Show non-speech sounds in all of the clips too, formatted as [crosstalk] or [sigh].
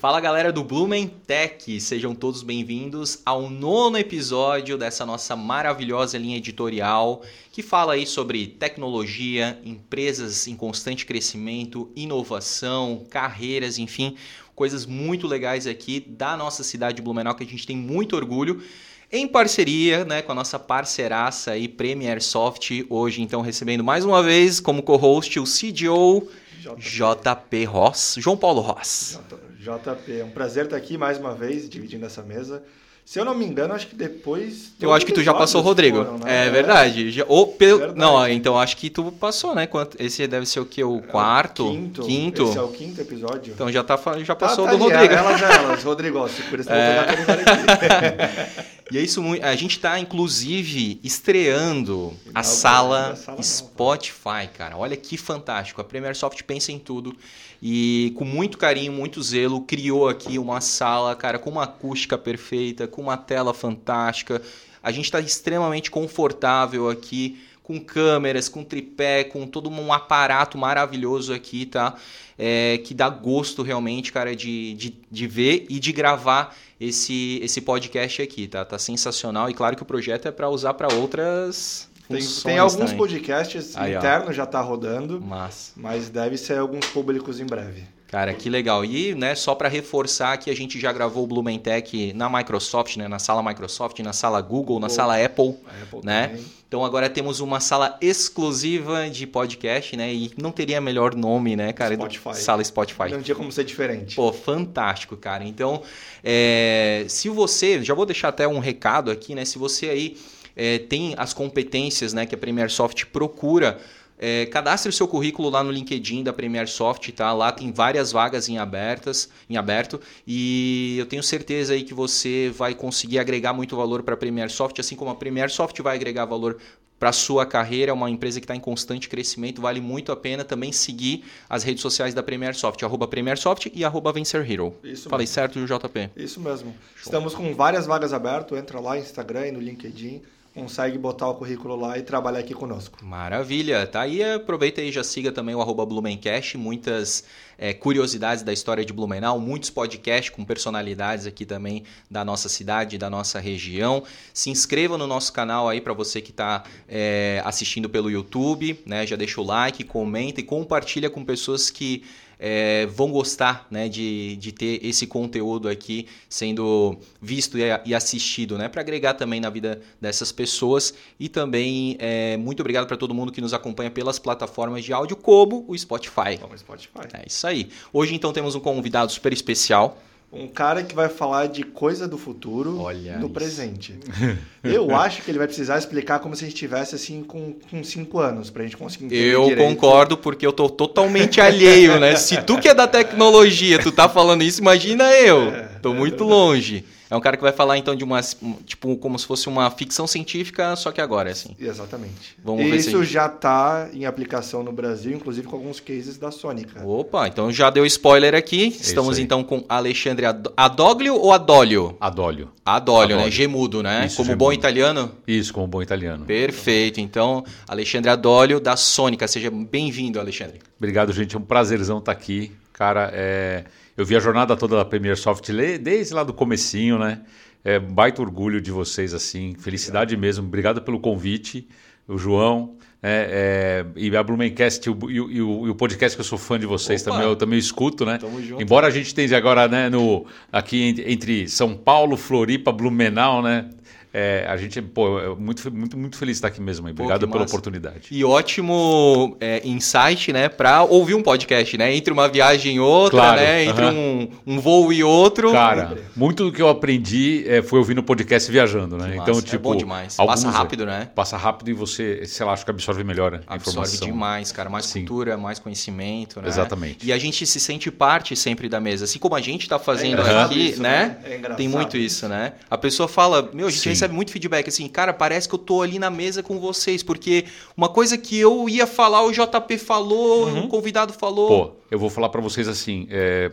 Fala galera do Blumen Tech, sejam todos bem-vindos ao nono episódio dessa nossa maravilhosa linha editorial que fala aí sobre tecnologia, empresas em constante crescimento, inovação, carreiras, enfim, coisas muito legais aqui da nossa cidade de Blumenau que a gente tem muito orgulho. Em parceria né, com a nossa parceiraça aí, Premier Soft, hoje então recebendo mais uma vez como co-host o CDO JP. Ross, João Paulo Ross. JP, é um prazer estar aqui mais uma vez, dividindo essa mesa. Se eu não me engano, acho que depois. Eu acho que tu já passou, Rodrigo. Foram, né? É verdade. Já, ou pelo, verdade. Não, então acho que tu passou, né? Esse deve ser o que? O quarto? É o quinto. quinto. Esse é o quinto episódio. Então já, tá, já tá, passou tá, tá do ali, Rodrigo. Ela já, elas, Rodrigo, por isso é... [laughs] E é isso, a gente está inclusive estreando a sala, sala Spotify, cara. Olha que fantástico. A Premier Soft pensa em tudo e com muito carinho, muito zelo, criou aqui uma sala, cara, com uma acústica perfeita, com uma tela fantástica. A gente está extremamente confortável aqui, com câmeras, com tripé, com todo um aparato maravilhoso aqui, tá? É, que dá gosto realmente, cara, de, de, de ver e de gravar esse, esse podcast aqui, tá? Tá sensacional. E claro que o projeto é para usar para outras tem, tem alguns também. podcasts Aí, internos já tá rodando, mas... mas deve ser alguns públicos em breve. Cara, que legal. E, né, só para reforçar que a gente já gravou o Blumentech na Microsoft, né, na sala Microsoft, na sala Google, na sala Apple, Apple né? Também. Então agora temos uma sala exclusiva de podcast, né? E não teria melhor nome, né, cara? Spotify. Sala Spotify. Não tinha como ser diferente. Pô, fantástico, cara. Então, é, se você, já vou deixar até um recado aqui, né? Se você aí é, tem as competências né, que a Premier Soft procura, é, cadastre o seu currículo lá no LinkedIn da Premier Soft, tá? Lá tem várias vagas em abertas, em aberto, e eu tenho certeza aí que você vai conseguir agregar muito valor para a Premier Soft, assim como a Premier Soft vai agregar valor para a sua carreira, é uma empresa que está em constante crescimento, vale muito a pena também seguir as redes sociais da Premier Soft, arroba Premier Soft e arroba Vencer Hero. Isso Falei mesmo. certo, JP? Isso mesmo. Show. Estamos com várias vagas abertas, entra lá no Instagram e no LinkedIn consegue botar o currículo lá e trabalhar aqui conosco. Maravilha, tá aí, aproveita e já siga também o arroba Blumencast, muitas é, curiosidades da história de Blumenau, muitos podcasts com personalidades aqui também da nossa cidade, da nossa região. Se inscreva no nosso canal aí para você que está é, assistindo pelo YouTube, né? Já deixa o like, comenta e compartilha com pessoas que é, vão gostar né, de, de ter esse conteúdo aqui sendo visto e, assistido, né, para agregar também na vida dessas pessoas. E também é, muito obrigado para todo mundo que nos acompanha pelas plataformas de áudio, como o Spotify. Como o Spotify. É isso aí. Hoje, então, temos um convidado super especial. Um cara que vai falar de coisa do futuro Olha no isso. presente. [laughs] Eu acho que ele vai precisar explicar como se a gente estivesse assim com, com cinco anos, pra gente conseguir entender Eu direito. concordo, porque eu tô totalmente alheio, né? Se tu que é da tecnologia, tu tá falando isso, imagina eu. É, tô é muito longe. É um cara que vai falar então de uma tipo como se fosse uma ficção científica, só que agora assim. Exatamente. Vamos Isso ver se já está em aplicação no Brasil, inclusive com alguns cases da Sony. Cara. Opa, então já deu spoiler aqui. É Estamos então com Alexandre Adoglio ou Adólio? Adólio. Adólio, né? Gemudo, né? Isso, como gemudo. bom italiano? Isso, como bom italiano. Perfeito. Então, Alexandre Adólio da Sônica. Seja bem-vindo, Alexandre. Obrigado, gente. É um prazerzão estar aqui. Cara, é eu vi a jornada toda da Premier Soft desde lá do comecinho, né? É baita orgulho de vocês, assim. Felicidade Obrigado. mesmo. Obrigado pelo convite, o João. É, é, e a Blumencast e o, e, o, e o, podcast que eu sou fã de vocês também, eu também escuto, né? Junto, Embora a gente esteja agora né, no, aqui entre São Paulo, Floripa, Blumenau, né? É, a gente, pô, é muito, muito, muito feliz de estar aqui mesmo. Aí. Obrigado pela oportunidade. E ótimo é, insight, né, para ouvir um podcast, né? Entre uma viagem e outra, claro, né? Entre uh -huh. um, um voo e outro. Cara, muito do que eu aprendi é, foi ouvindo podcast viajando, né? então, tipo, é bom demais. Passa rápido, né? Passa rápido e você, sei lá, acho que absorve melhor a absorve informação. Absorve demais, cara. Mais Sim. cultura, mais conhecimento, né? Exatamente. E a gente se sente parte sempre da mesa. Assim como a gente está fazendo é aqui, isso, né? né? É Tem muito isso, né? A pessoa fala, meu, a gente Sim. Recebe muito feedback assim, cara, parece que eu tô ali na mesa com vocês, porque uma coisa que eu ia falar, o JP falou, uhum. o convidado falou. Pô, eu vou falar para vocês assim, é,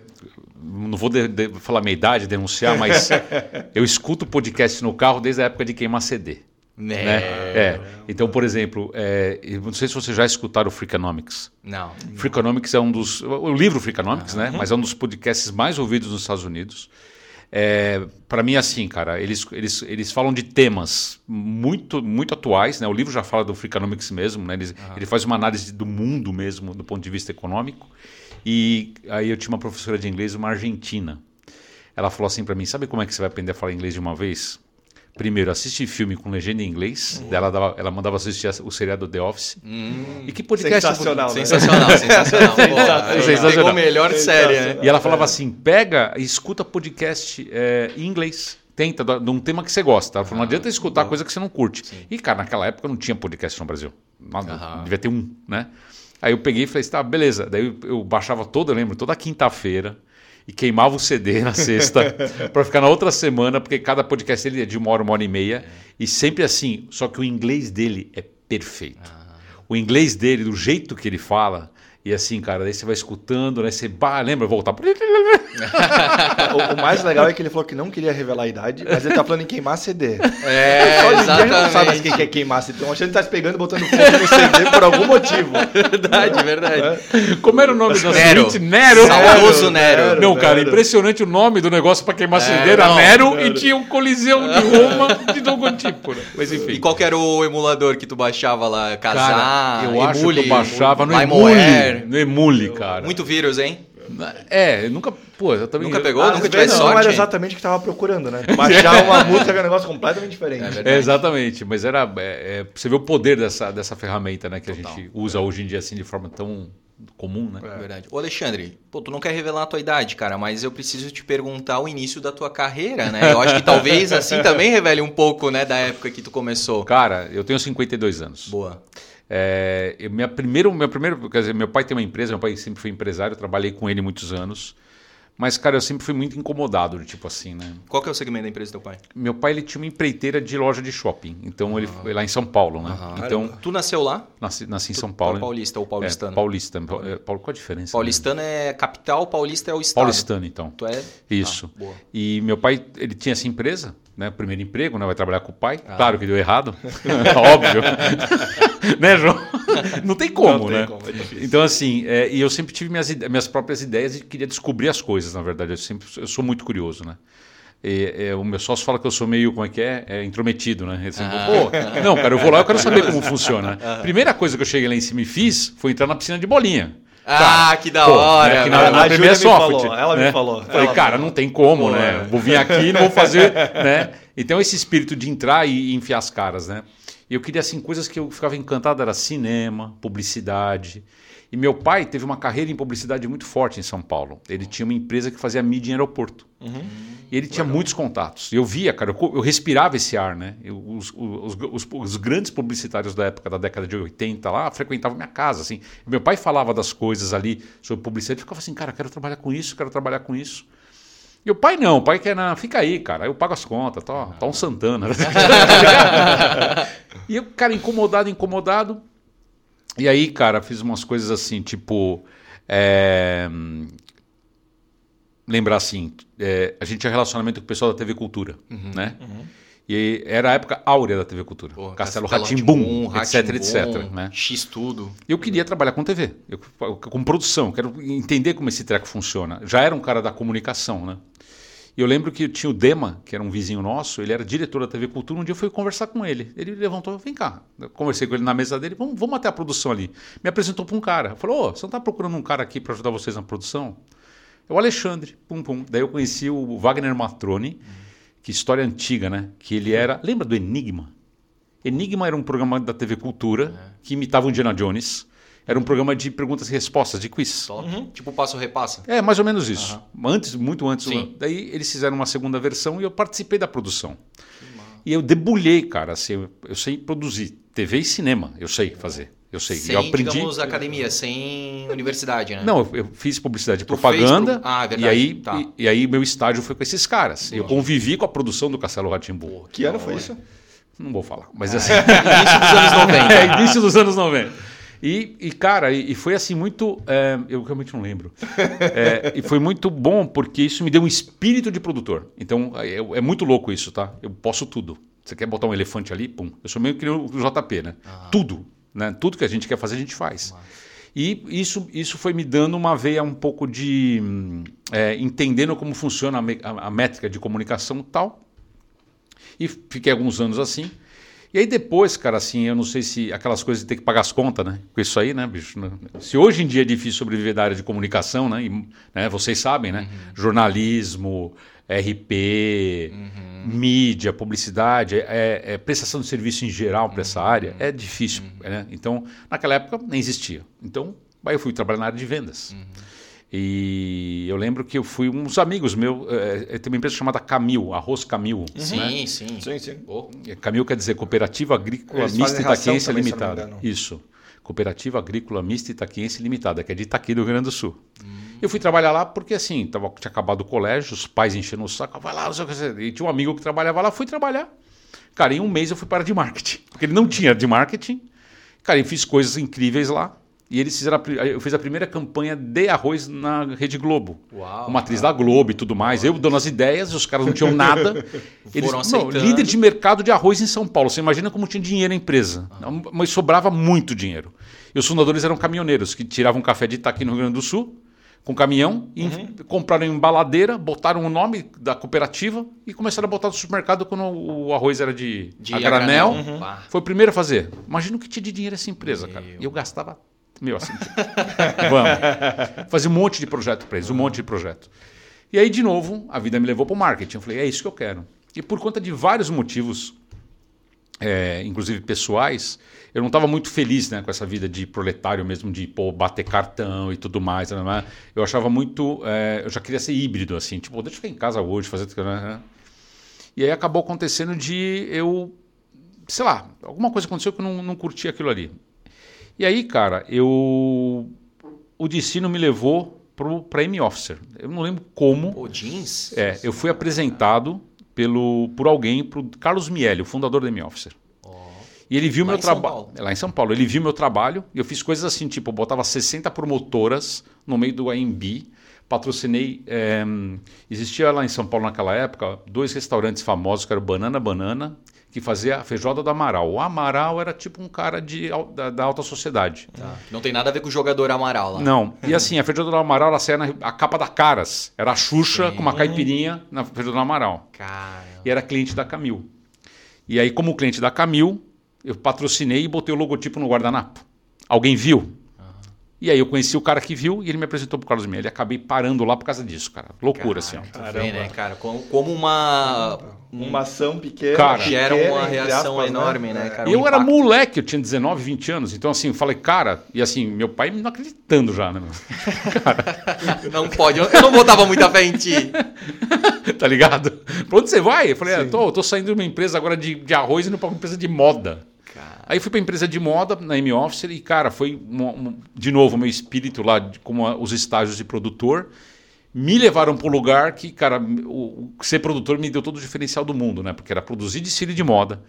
não vou de, de, falar minha idade, denunciar, mas [laughs] eu escuto podcast no carro desde a época de queimar CD. Né? né? É. Então, por exemplo, é, não sei se vocês já escutaram o Freakonomics. Não. Freakonomics é um dos. O livro Freakonomics, né? Mas é um dos podcasts mais ouvidos nos Estados Unidos. É, para mim, assim, cara, eles, eles, eles falam de temas muito muito atuais, né? O livro já fala do Freakonomics mesmo, né? Ele, ele faz uma análise do mundo mesmo, do ponto de vista econômico. E aí eu tinha uma professora de inglês, uma argentina. Ela falou assim para mim: sabe como é que você vai aprender a falar inglês de uma vez? Primeiro, assiste filme com legenda em inglês. Uhum. Ela, dava- ela mandava assistir o seriado The Office. E que podcast. Sensacional, né? Sensacional, [laughs] sensacional. Pô, Sensacional. Pegou melhor série, né? E ela falava assim: pega e escuta podcast é, em inglês. Tenta, de um tema que você gosta. Ela falou: não adianta escutar coisa que você não curte. E, cara, naquela época não tinha podcast no Brasil. Nada. Devia ter um, né? Aí eu peguei e falei: tá, beleza. Daí eu, eu baixava toda, eu lembro, toda quinta-feira. E queimava o CD na sexta [laughs] para ficar na outra semana, porque cada podcast ele é de uma hora, uma hora e meia. E sempre assim, só que o inglês dele é perfeito. O inglês dele, do jeito que ele fala, e assim, cara, daí você vai escutando, né? Você bah, lembra, voltar. [laughs] O, o mais legal é que ele falou que não queria revelar a idade, mas ele tá falando em queimar CD. É, Só ninguém não sabe exatamente. o que que é queimar CD. Então a gente tá se pegando e botando fogo no CD por algum motivo. Verdade, verdade. Como era o nome da Nero. suíte? Nero. Saudoso Nero. Não, cara, Nero. impressionante o nome do negócio para queimar CD era não, Nero, Nero. e tinha um coliseu de Roma de algum tipo. né? Mas enfim. E qual que era o emulador que tu baixava lá? Casar, Cara, eu acho Emule, que eu baixava no. Emule. No Emule, cara. Muito vírus, hein? É, eu nunca. Pô, eu também. Nunca pegou? Às nunca tivesse não sorte? era exatamente o que tava procurando, né? [laughs] Baixar uma música é um negócio completamente diferente. É. É, exatamente, mas era. é, é, você vê o poder dessa, dessa ferramenta, né? Que a Total. gente usa hoje em dia assim de forma tão comum, né? É verdade. Ô Alexandre, pô, tu não quer revelar a tua idade, cara, mas eu preciso te perguntar o início da tua carreira, né? Eu acho que talvez assim [laughs] também revele um pouco, né, da época que tu começou. Cara, eu tenho 52 anos. Boa. É, minha primeiro, meu primeiro, quer dizer, meu pai tem uma empresa, meu pai sempre foi empresário, eu trabalhei com ele muitos anos. Mas, cara, eu sempre fui muito incomodado, tipo assim, né? Qual que é o segmento da empresa do teu pai? Meu pai, ele tinha uma empreiteira de loja de shopping. Então, ele foi lá em São Paulo, né? Aham. Então, Tu nasceu lá? nasci, nasci em São Tu é Paulo. paulista ou paulistano? É, paulista. É, Paulo, qual a diferença? Paulistano é capital, paulista é o né? estado. Paulistano, então. Tu é? Isso. Ah, boa. E meu pai, ele tinha essa empresa, né? Primeiro emprego, né? Vai trabalhar com o pai. Ah. Claro que deu errado. [laughs] Óbvio. [laughs] né, João? Não tem como, Não tem né? como, é então, assim, é, e eu sempre tive minhas, minhas próprias ideias e queria descobrir as coisas, na verdade. Eu sempre eu sou muito curioso, né? E, é, o meu sócio fala que eu sou meio, como é que é? É intrometido, né? Ele sempre, Ah. Pô, não, cara, eu vou lá, eu quero saber como [laughs] funciona. Primeira coisa que eu cheguei lá em cima e fiz foi entrar na piscina de bolinha. Ah, que da Pô, hora. né, que na, na A primeira software, falou, ela me né? falou. Falei, Ela cara, não tem como, Pô, né? é. Vou vir aqui e não vou fazer, [laughs] né? Então esse espírito de entrar e, e enfiar as caras, né? E eu queria assim coisas que eu ficava encantado era cinema, publicidade. E meu pai teve uma carreira em publicidade muito forte em São Paulo. Ele tinha uma empresa que fazia mídia em aeroporto. E ele tinha muitos contatos. Eu via, cara, eu, eu respirava esse ar, né? Eu- os, os- os- os grandes publicitários da época, da década de 80 lá, frequentavam minha casa, assim. Meu pai falava das coisas ali sobre publicidade, eu ficava assim, cara, quero trabalhar com isso, quero trabalhar com isso. E o pai não, o pai quer, não, fica aí, cara, eu pago as contas, tá, tá um Santana. [laughs] e eu, cara, incomodado, incomodado. E aí, cara, fiz umas coisas assim, tipo. é, lembrar assim, é, a gente tinha relacionamento com o pessoal da TV Cultura, né? E era a época áurea da TV Cultura. Pô, Castelo Ratimbum, etc, etc. Né? X tudo. Eu queria trabalhar com TV, eu, com produção, quero entender como esse treco funciona. Já era um cara da comunicação, né? E eu lembro que tinha o Dema, que era um vizinho nosso, ele era diretor da TV Cultura, um dia eu fui conversar com ele. Ele levantou, vem cá. Eu conversei com ele na mesa dele, vamos, vamos até a produção ali. Me apresentou para um cara. Falou, ô, você não está procurando um cara aqui para ajudar vocês na produção? É o Alexandre, pum pum. Daí eu conheci o Wagner Matrone, que história antiga, né? Que ele era. Lembra do Enigma? Enigma era um programa da TV Cultura que imitava o Indiana Jones. Era um programa de perguntas e respostas, de quiz. Top. Tipo passo repassa. É, mais ou menos isso. Antes, muito antes. Sim. Daí eles fizeram uma segunda versão e eu participei da produção. E eu debulhei, cara. Assim, eu, eu sei produzir TV e cinema. Eu sei fazer. Eu sei. Sem, eu aprendi. digamos, academia, sem universidade, né? Não, eu, eu fiz publicidade e propaganda. pro- Ah, verdade, E aí, tá. e, e aí meu estágio foi com esses caras. Eu convivi com a produção do Castelo Ratimbu. Que ano foi isso? Não vou falar, mas assim. [laughs] Início dos anos 90. [laughs] É, início dos anos 90. E, e, cara, e, e foi assim muito. é, eu realmente não lembro. É, e foi muito bom porque isso me deu um espírito de produtor. Então é, é muito louco isso, tá? Eu posso tudo. Você quer botar um elefante ali? Pum. Eu sou meio que o JP, né? Ah. Tudo. Né? Tudo que a gente quer fazer, a gente faz. E isso, isso foi me dando uma veia um pouco de é, entendendo como funciona a, a, a métrica de comunicação e tal. E fiquei alguns anos assim. E aí depois, cara, assim, eu não sei se aquelas coisas de ter que pagar as contas, né? Com isso aí, né, bicho? Né? Se hoje em dia é difícil sobreviver da área de comunicação, né? E, né vocês sabem, né? Uhum. Jornalismo, RP, uhum. mídia, publicidade, é, é, é, prestação de serviço em geral para essa área, é difícil. Uhum. Né? Então, naquela época nem existia. Então, aí eu fui trabalhar na área de vendas. Uhum. E eu lembro que eu fui uns amigos meus, é, é, tem uma empresa chamada Camil, Arroz Camil. Uhum. Sim, né? sim. sim, sim. Oh. Camil quer dizer Cooperativa Agrícola Eles Mista Itaquiense Limitada. Isso. Cooperativa Agrícola Mista Itaquiense Limitada, que é de Itaqui do Rio Grande do Sul. Hum. Eu fui trabalhar lá porque assim, tava, tinha acabado o colégio, os pais enchendo o saco, vai lá, não sei o que. E tinha um amigo que trabalhava lá, fui trabalhar. Cara, em um mês eu fui para de marketing, porque ele não tinha de marketing. Cara, eu fiz coisas incríveis lá. E eles fizeram a, eu fiz a primeira campanha de arroz na Rede Globo. Uau, uma atriz cara. da Globo e tudo mais. Uau. Eu dando as ideias, os caras não tinham nada. [laughs] eles, não, líder de mercado de arroz em São Paulo. Você imagina como tinha dinheiro a empresa. Ah. Mas sobrava muito dinheiro. E os fundadores eram caminhoneiros que tiravam café de Itaqui no Rio Grande do Sul, com caminhão, uhum. compraram embaladeira, botaram o nome da cooperativa e começaram a botar no supermercado quando o arroz era de, de a granel. Uhum. Foi o primeiro a fazer. Imagina o que tinha de dinheiro essa empresa, Meu. cara. E eu gastava meu, assim, [laughs] vamos. Fazer um monte de projeto para eles, um monte de projeto. E aí, de novo, a vida me levou para o marketing. Eu falei, é isso que eu quero. E por conta de vários motivos, é, inclusive pessoais, eu não estava muito feliz né, com essa vida de proletário mesmo, de pô, bater cartão e tudo mais. Né? Eu achava muito. É, eu já queria ser híbrido, assim, tipo, deixa eu ficar em casa hoje, fazer. Né? E aí acabou acontecendo de eu. Sei lá, alguma coisa aconteceu que eu não, não curti aquilo ali. E aí, cara, eu o destino me levou para M Officer. Eu não lembro como. O jeans? É, eu fui apresentado pelo por alguém, para Carlos Miele, o fundador da M Officer. E ele viu lá meu trabalho. Lá em São Paulo. Ele viu meu trabalho e eu fiz coisas assim, tipo, eu botava 60 promotoras no meio do AMB. Patrocinei. É, existia lá em São Paulo naquela época dois restaurantes famosos, que eram Banana Banana que fazia a feijoada do Amaral. O Amaral era tipo um cara de, da, da alta sociedade. Tá. Não tem nada a ver com o jogador Amaral lá. Não. E assim, a feijoada do Amaral ela saía na a capa da Caras. Era a Xuxa Sim. com uma caipirinha na feijoada do Amaral. Cara. E era cliente da Camil. E aí, como cliente da Camil, eu patrocinei e botei o logotipo no guardanapo. Alguém viu? E aí eu conheci o cara que viu e ele me apresentou pro Carlos Miele. Acabei parando lá por causa disso, cara. Loucura, cara, assim. Ó. Caramba. Bem, né, cara? Como, como uma... Uma ação pequena. Cara, que era uma reação aspas, né? enorme, né, cara? Eu um era moleque, eu tinha 19, 20 anos. Então, assim, eu falei, cara... E assim, meu pai não acreditando já, né? [laughs] cara. Não pode. Eu não botava muita fé em ti. [laughs] tá ligado? Pra onde você vai? Eu falei, ah, tô, tô saindo de uma empresa agora de, de arroz e indo pra uma empresa de moda. Aí fui para empresa de moda, na M Officer, e, cara, foi um, um, de novo o meu espírito lá, como os estágios de produtor. Me levaram para o lugar que, cara, o, o, ser produtor me deu todo o diferencial do mundo, né? Porque era produzir desfile de moda,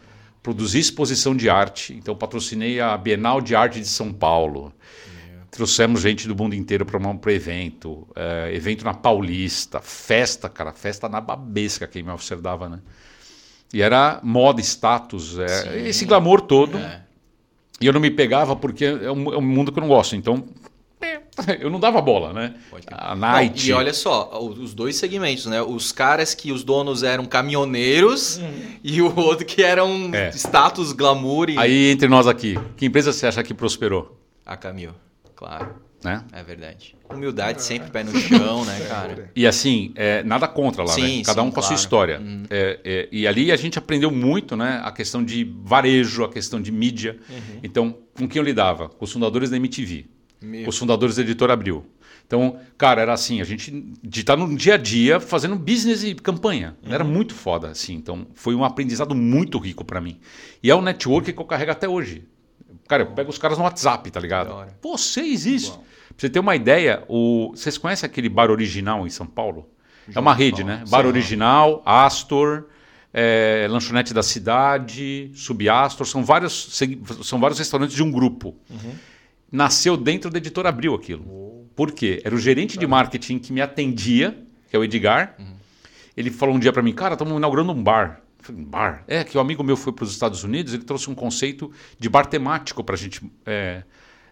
produzir exposição de arte. Então, patrocinei a Bienal de Arte de São Paulo. Trouxemos gente do mundo inteiro para um evento, é, evento na Paulista, festa, cara, festa na babesca que a M Officer dava, né? E era moda, status, é, esse glamour todo. É. E eu não me pegava porque é um, é um, mundo que eu não gosto. Então, [laughs] eu não dava bola, né? A night. Não, e olha só, os dois segmentos, né? Os caras que os donos eram caminhoneiros uhum. [laughs] e o outro que eram é. status, glamour. E... Aí, entre nós aqui, que empresa você acha que prosperou? A Camil, claro. Né? É verdade. Humildade sempre, pé no chão, né, cara? E assim, é, nada contra lá, sim, né? Cada sim, um com claro. a sua história. Uhum. É, é, e ali a gente aprendeu muito, né? A questão de varejo, a questão de mídia. Uhum. Então, com quem eu lidava? Com os fundadores da MTV, Meu. os fundadores da Editora Abril. Então, cara, era assim, a gente de estar no dia a dia fazendo business e campanha. Uhum. Era muito foda, assim. Então, foi um aprendizado muito rico para mim. E é o network que eu carrego até hoje. Cara, eu pego os caras no WhatsApp, tá ligado? Você existe. Pra você ter uma ideia, o... vocês conhecem aquele bar original em São Paulo? Já é uma rede, né? Bar original, Astor, é, lanchonete da cidade, Subastor, são vários, são vários restaurantes de um grupo. Uhum. Nasceu dentro da editora Abril aquilo. Por quê? Era o gerente de marketing que me atendia, que é o Edgar. Uhum. Ele falou um dia para mim, cara, estamos inaugurando um bar. Falei, bar? É, que o amigo meu foi para os Estados Unidos, ele trouxe um conceito de bar temático para a gente é,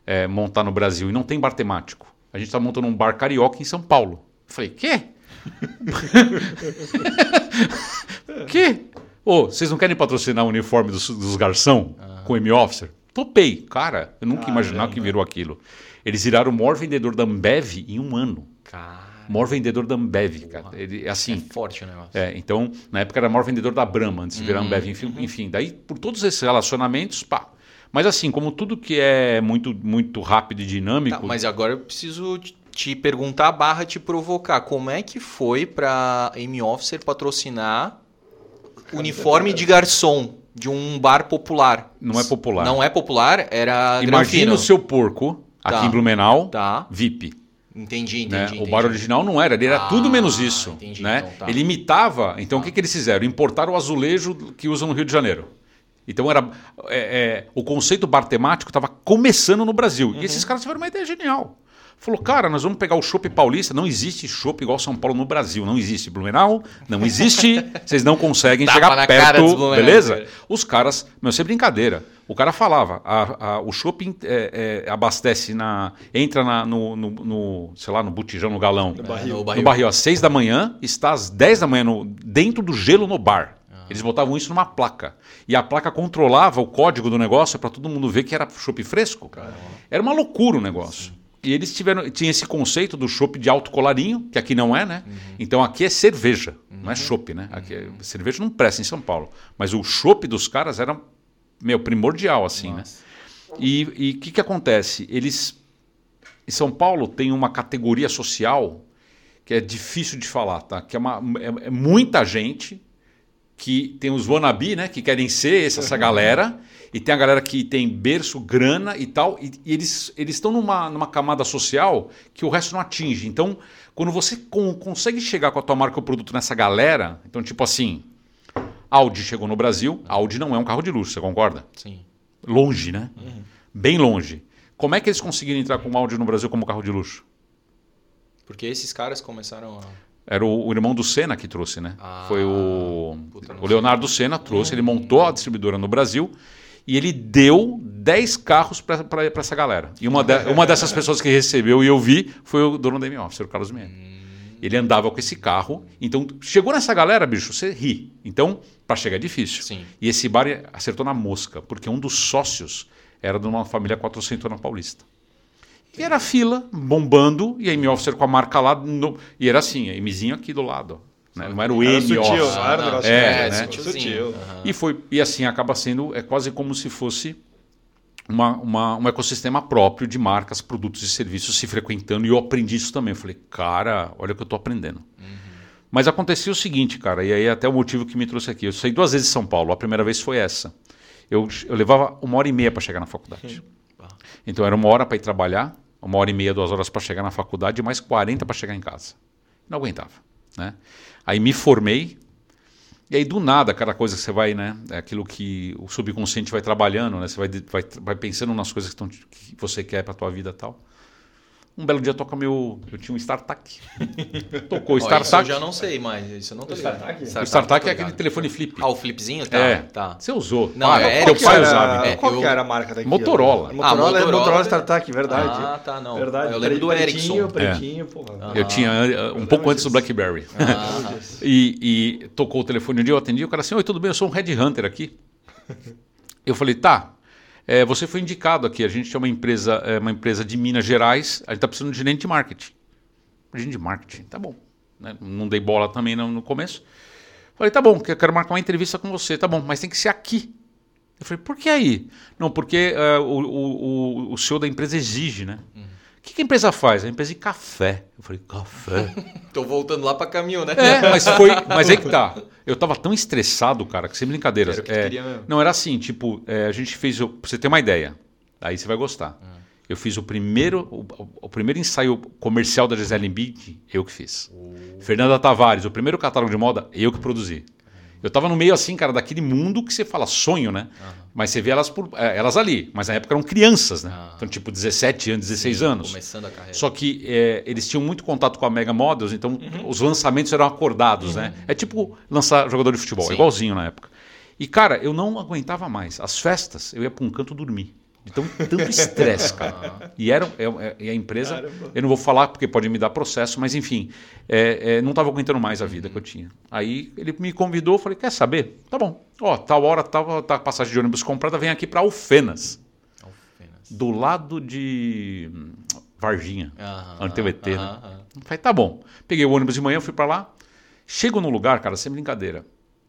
é, montar no Brasil. E não tem bar temático. A gente está montando um bar carioca em São Paulo. Eu falei, quê? [laughs] quê? Ô, oh, vocês não querem patrocinar o uniforme dos, dos garçom ah. com M-Officer? Topei. Cara, eu nunca ah, imaginava que virou aquilo. Eles viraram o maior vendedor da Ambev em um ano. Cara. Maior vendedor da Ambev, cara. Ele, assim, é forte o negócio. É, então, na época era o maior vendedor da Brahma, antes de virar uhum, Ambev. Enfim, enfim, daí, por todos esses relacionamentos, pá. Mas assim, como tudo que é muito, muito rápido e dinâmico... Tá, mas agora eu preciso te perguntar, barra te provocar. Como é que foi para M-Officer patrocinar uniforme de garçom de um bar popular? Não é popular. Não é popular, era Imagina o seu porco, aqui tá. em Blumenau, tá. VIP. Entendi, entendi, né? entendi. O bar original não era, ele era ah, tudo menos isso. Entendi, né? Então, tá. Ele imitava. Então, tá. o que, que eles fizeram? Importaram o azulejo que usam no Rio de Janeiro. Então, era é, é, o conceito bar temático estava começando no Brasil. Uhum. E esses caras tiveram uma ideia genial. Falou, cara, nós vamos pegar o chopp paulista. Não existe chopp igual São Paulo no Brasil. Não existe Blumenau, não existe. [laughs] vocês não conseguem chegar perto, beleza? Os caras, meu, sem brincadeira. O cara falava, a, a, o shopping é, é, abastece na. entra na, no, no, no, sei lá, no botijão, no galão. No barril. No barril, às 6 da manhã, está às 10 da manhã no, dentro do gelo no bar. Eles botavam isso numa placa. E a placa controlava o código do negócio para todo mundo ver que era chopp fresco. Caramba. Era uma loucura o negócio. Sim. E eles tiveram, tinha esse conceito do chopp de alto colarinho, que aqui não é, né? Uhum. Então aqui é cerveja, uhum. não é uhum. chopp, né? Aqui é, cerveja não presta em São Paulo. Mas o chopp dos caras era, meu, primordial, assim, né? Nossa. né? E o que, que acontece? Eles, em São Paulo, tem uma categoria social que é difícil de falar, tá? Que é, uma, é, é muita gente que tem os wannabe, né? Que querem ser essa, essa galera e tem a galera que tem berço, grana e tal, e, e eles estão numa, numa camada social que o resto não atinge. Então, quando você com, consegue chegar com a tua marca ou produto nessa galera, então tipo assim, Audi chegou no Brasil, Audi não é um carro de luxo, você concorda? Sim. Longe, né? Uhum. Bem longe. Como é que eles conseguiram entrar com o Audi no Brasil como carro de luxo? Porque esses caras começaram a... Era o, o irmão do Senna que trouxe, né? Ah, Foi o, o Leonardo Senna trouxe, ele montou a distribuidora no Brasil e ele deu 10 carros para essa galera. E uma, de, uma dessas pessoas que recebeu e eu vi foi o dono da M-Office, o Carlos Mendes. Hum. Ele andava com esse carro. Então, chegou nessa galera, bicho, você ri. Então, para chegar é difícil. Sim. E esse bar acertou na mosca, porque um dos sócios era de uma família 400 na Paulista. E era fila, bombando, e a M-Officer com a marca lá. No, e era assim, a Mzinho aqui do lado. Né? Não era o era M sutil, Não era é, é, né? sutil. Uhum. E, foi, e assim acaba sendo é quase como se fosse uma, uma, um ecossistema próprio de marcas, produtos e serviços se frequentando. E eu aprendi isso também. Eu falei, cara, olha o que eu estou aprendendo. Uhum. Mas acontecia o seguinte, cara, e aí é até o motivo que me trouxe aqui. Eu saí duas vezes de São Paulo. A primeira vez foi essa. Eu, eu levava uma hora e meia para chegar na faculdade. Então era uma hora para ir trabalhar, uma hora e meia, duas horas para chegar na faculdade e mais 40 para chegar em casa. Não aguentava. Né? Aí me formei, e aí do nada, aquela coisa que você vai, né? É aquilo que o subconsciente vai trabalhando, né? Você vai, vai, vai pensando nas coisas que, estão, que você quer para a tua vida e tal. Um belo dia toca meu. Eu tinha um StarTAC. Tocou o StarTAC. Isso eu já não sei, mas isso eu não tô o StarTAC? O StarTAC é aquele telefone flip. Ah, o flipzinho? Tá, é. tá. Você usou. Não, ah, é, teu pai usava. É, qual eu... que era a marca daqui? Motorola. Ah, Motorola, ah, Motorola, Motorola StarTAC, verdade. Ah, tá, não. Verdade. Eu lembro do Ericsson. Pretinho, é. porra. Eu tinha um pouco antes do BlackBerry. Ah, [laughs] e, e tocou o telefone um dia, eu atendi, o cara assim, oi, tudo bem, eu sou um Red Hunter aqui. Eu falei, tá, é, você foi indicado aqui. A gente é uma empresa, é uma empresa de Minas Gerais. A gente está precisando de gerente de marketing. Gerente de marketing, tá bom. Né? Não dei bola também no, no começo. Falei, tá bom, eu quero marcar uma entrevista com você. Tá bom, mas tem que ser aqui. Eu falei, por que aí? Não, porque uh, o, o, o, o senhor da empresa exige, né? Uhum. O que, que, a empresa faz? A empresa de café. Eu falei, café? [laughs] Tô voltando lá para caminhão, né? É, mas [laughs] foi. Mas aí que tá. Eu tava tão estressado, cara, que sem brincadeira. É, não, era assim, tipo, é, a gente fez. Pra você ter uma ideia. Aí você vai gostar. Uhum. Eu fiz o primeiro, o, o, primeiro ensaio comercial da Gisele Bündchen, eu que fiz. Uh. Fernanda Tavares, o primeiro catálogo de moda, eu que produzi. Eu tava no meio assim, cara, daquele mundo que você fala sonho, né? Uhum. Mas você vê elas, por, é, elas ali. Mas na época eram crianças, né? Uhum. Então, tipo, 17 anos, 16 Sim, anos. Começando a carreira. Só que é, eles tinham muito contato com a Mega Models, então uhum. os lançamentos eram acordados, né? É tipo lançar jogador de futebol, Sim. igualzinho na época. E, cara, eu não aguentava mais. As festas, eu ia para um canto dormir. Então, tanto estresse, cara. E era, é, é, e a empresa, Caramba. eu não vou falar porque pode me dar processo, mas enfim, é, é, não estava aguentando mais a vida que eu tinha. Aí ele me convidou, falei, quer saber? Tá bom. Ó, tal hora, tal, tá passagem de ônibus comprada, vem aqui para Alfenas. Alfenas. Do lado de hum, Varginha, uhum, ET, uhum, né? Uhum. Falei, tá bom. Peguei o ônibus de manhã, fui para lá. Chego no lugar, cara, sem brincadeira.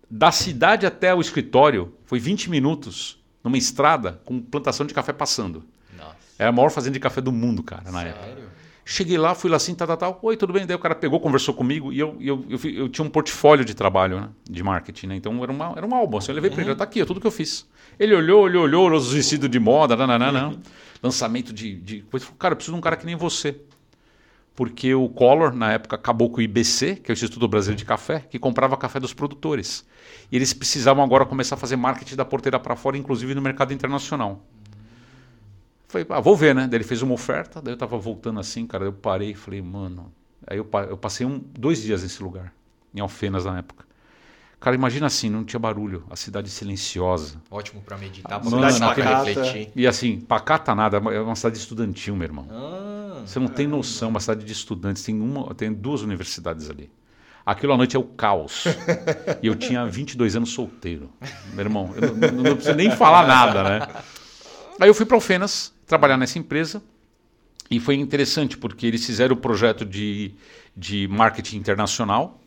Da cidade até o escritório foi 20 minutos numa estrada com plantação de café passando. Nossa. Era a maior fazenda de café do mundo, cara, na Sério? época. Cheguei lá, fui lá assim, tal, tal, tal. Oi, tudo bem? Daí o cara pegou, conversou comigo e eu, eu, eu, eu, tinha um portfólio de trabalho, né? De marketing, né? Então era, uma, era um álbum. Assim, eu levei uhum. para ele, tá aqui, é tudo que eu fiz. Ele olhou, olhou, olhou, os vestidos de moda, nananana, uhum. [laughs] lançamento de, de coisa. Cara, eu preciso de um cara que nem você. Porque o Collor, na época, acabou com o IBC, que é o Instituto Brasileiro de Café, que comprava café dos produtores. E eles precisavam agora começar a fazer marketing da porteira para fora, inclusive no mercado internacional. Falei, ah, vou ver, né? Daí ele fez uma oferta, daí eu tava voltando assim, cara, eu parei e falei, mano. Aí eu, eu passei um, dois dias nesse lugar, em Alfenas na época. Cara, imagina assim, não tinha barulho, a cidade silenciosa. Ótimo para meditar, para refletir. E assim, pacata nada, é uma cidade estudantil, meu irmão. Ah, Você não tem noção, uma cidade de estudantes, tem, uma, tem duas universidades ali. Aquilo à noite é o caos. [laughs] e eu tinha 22 anos solteiro. Meu irmão, eu não, não, não preciso nem falar nada, né? Aí eu fui para Alfenas trabalhar nessa empresa. E foi interessante porque eles fizeram o projeto de, de marketing internacional.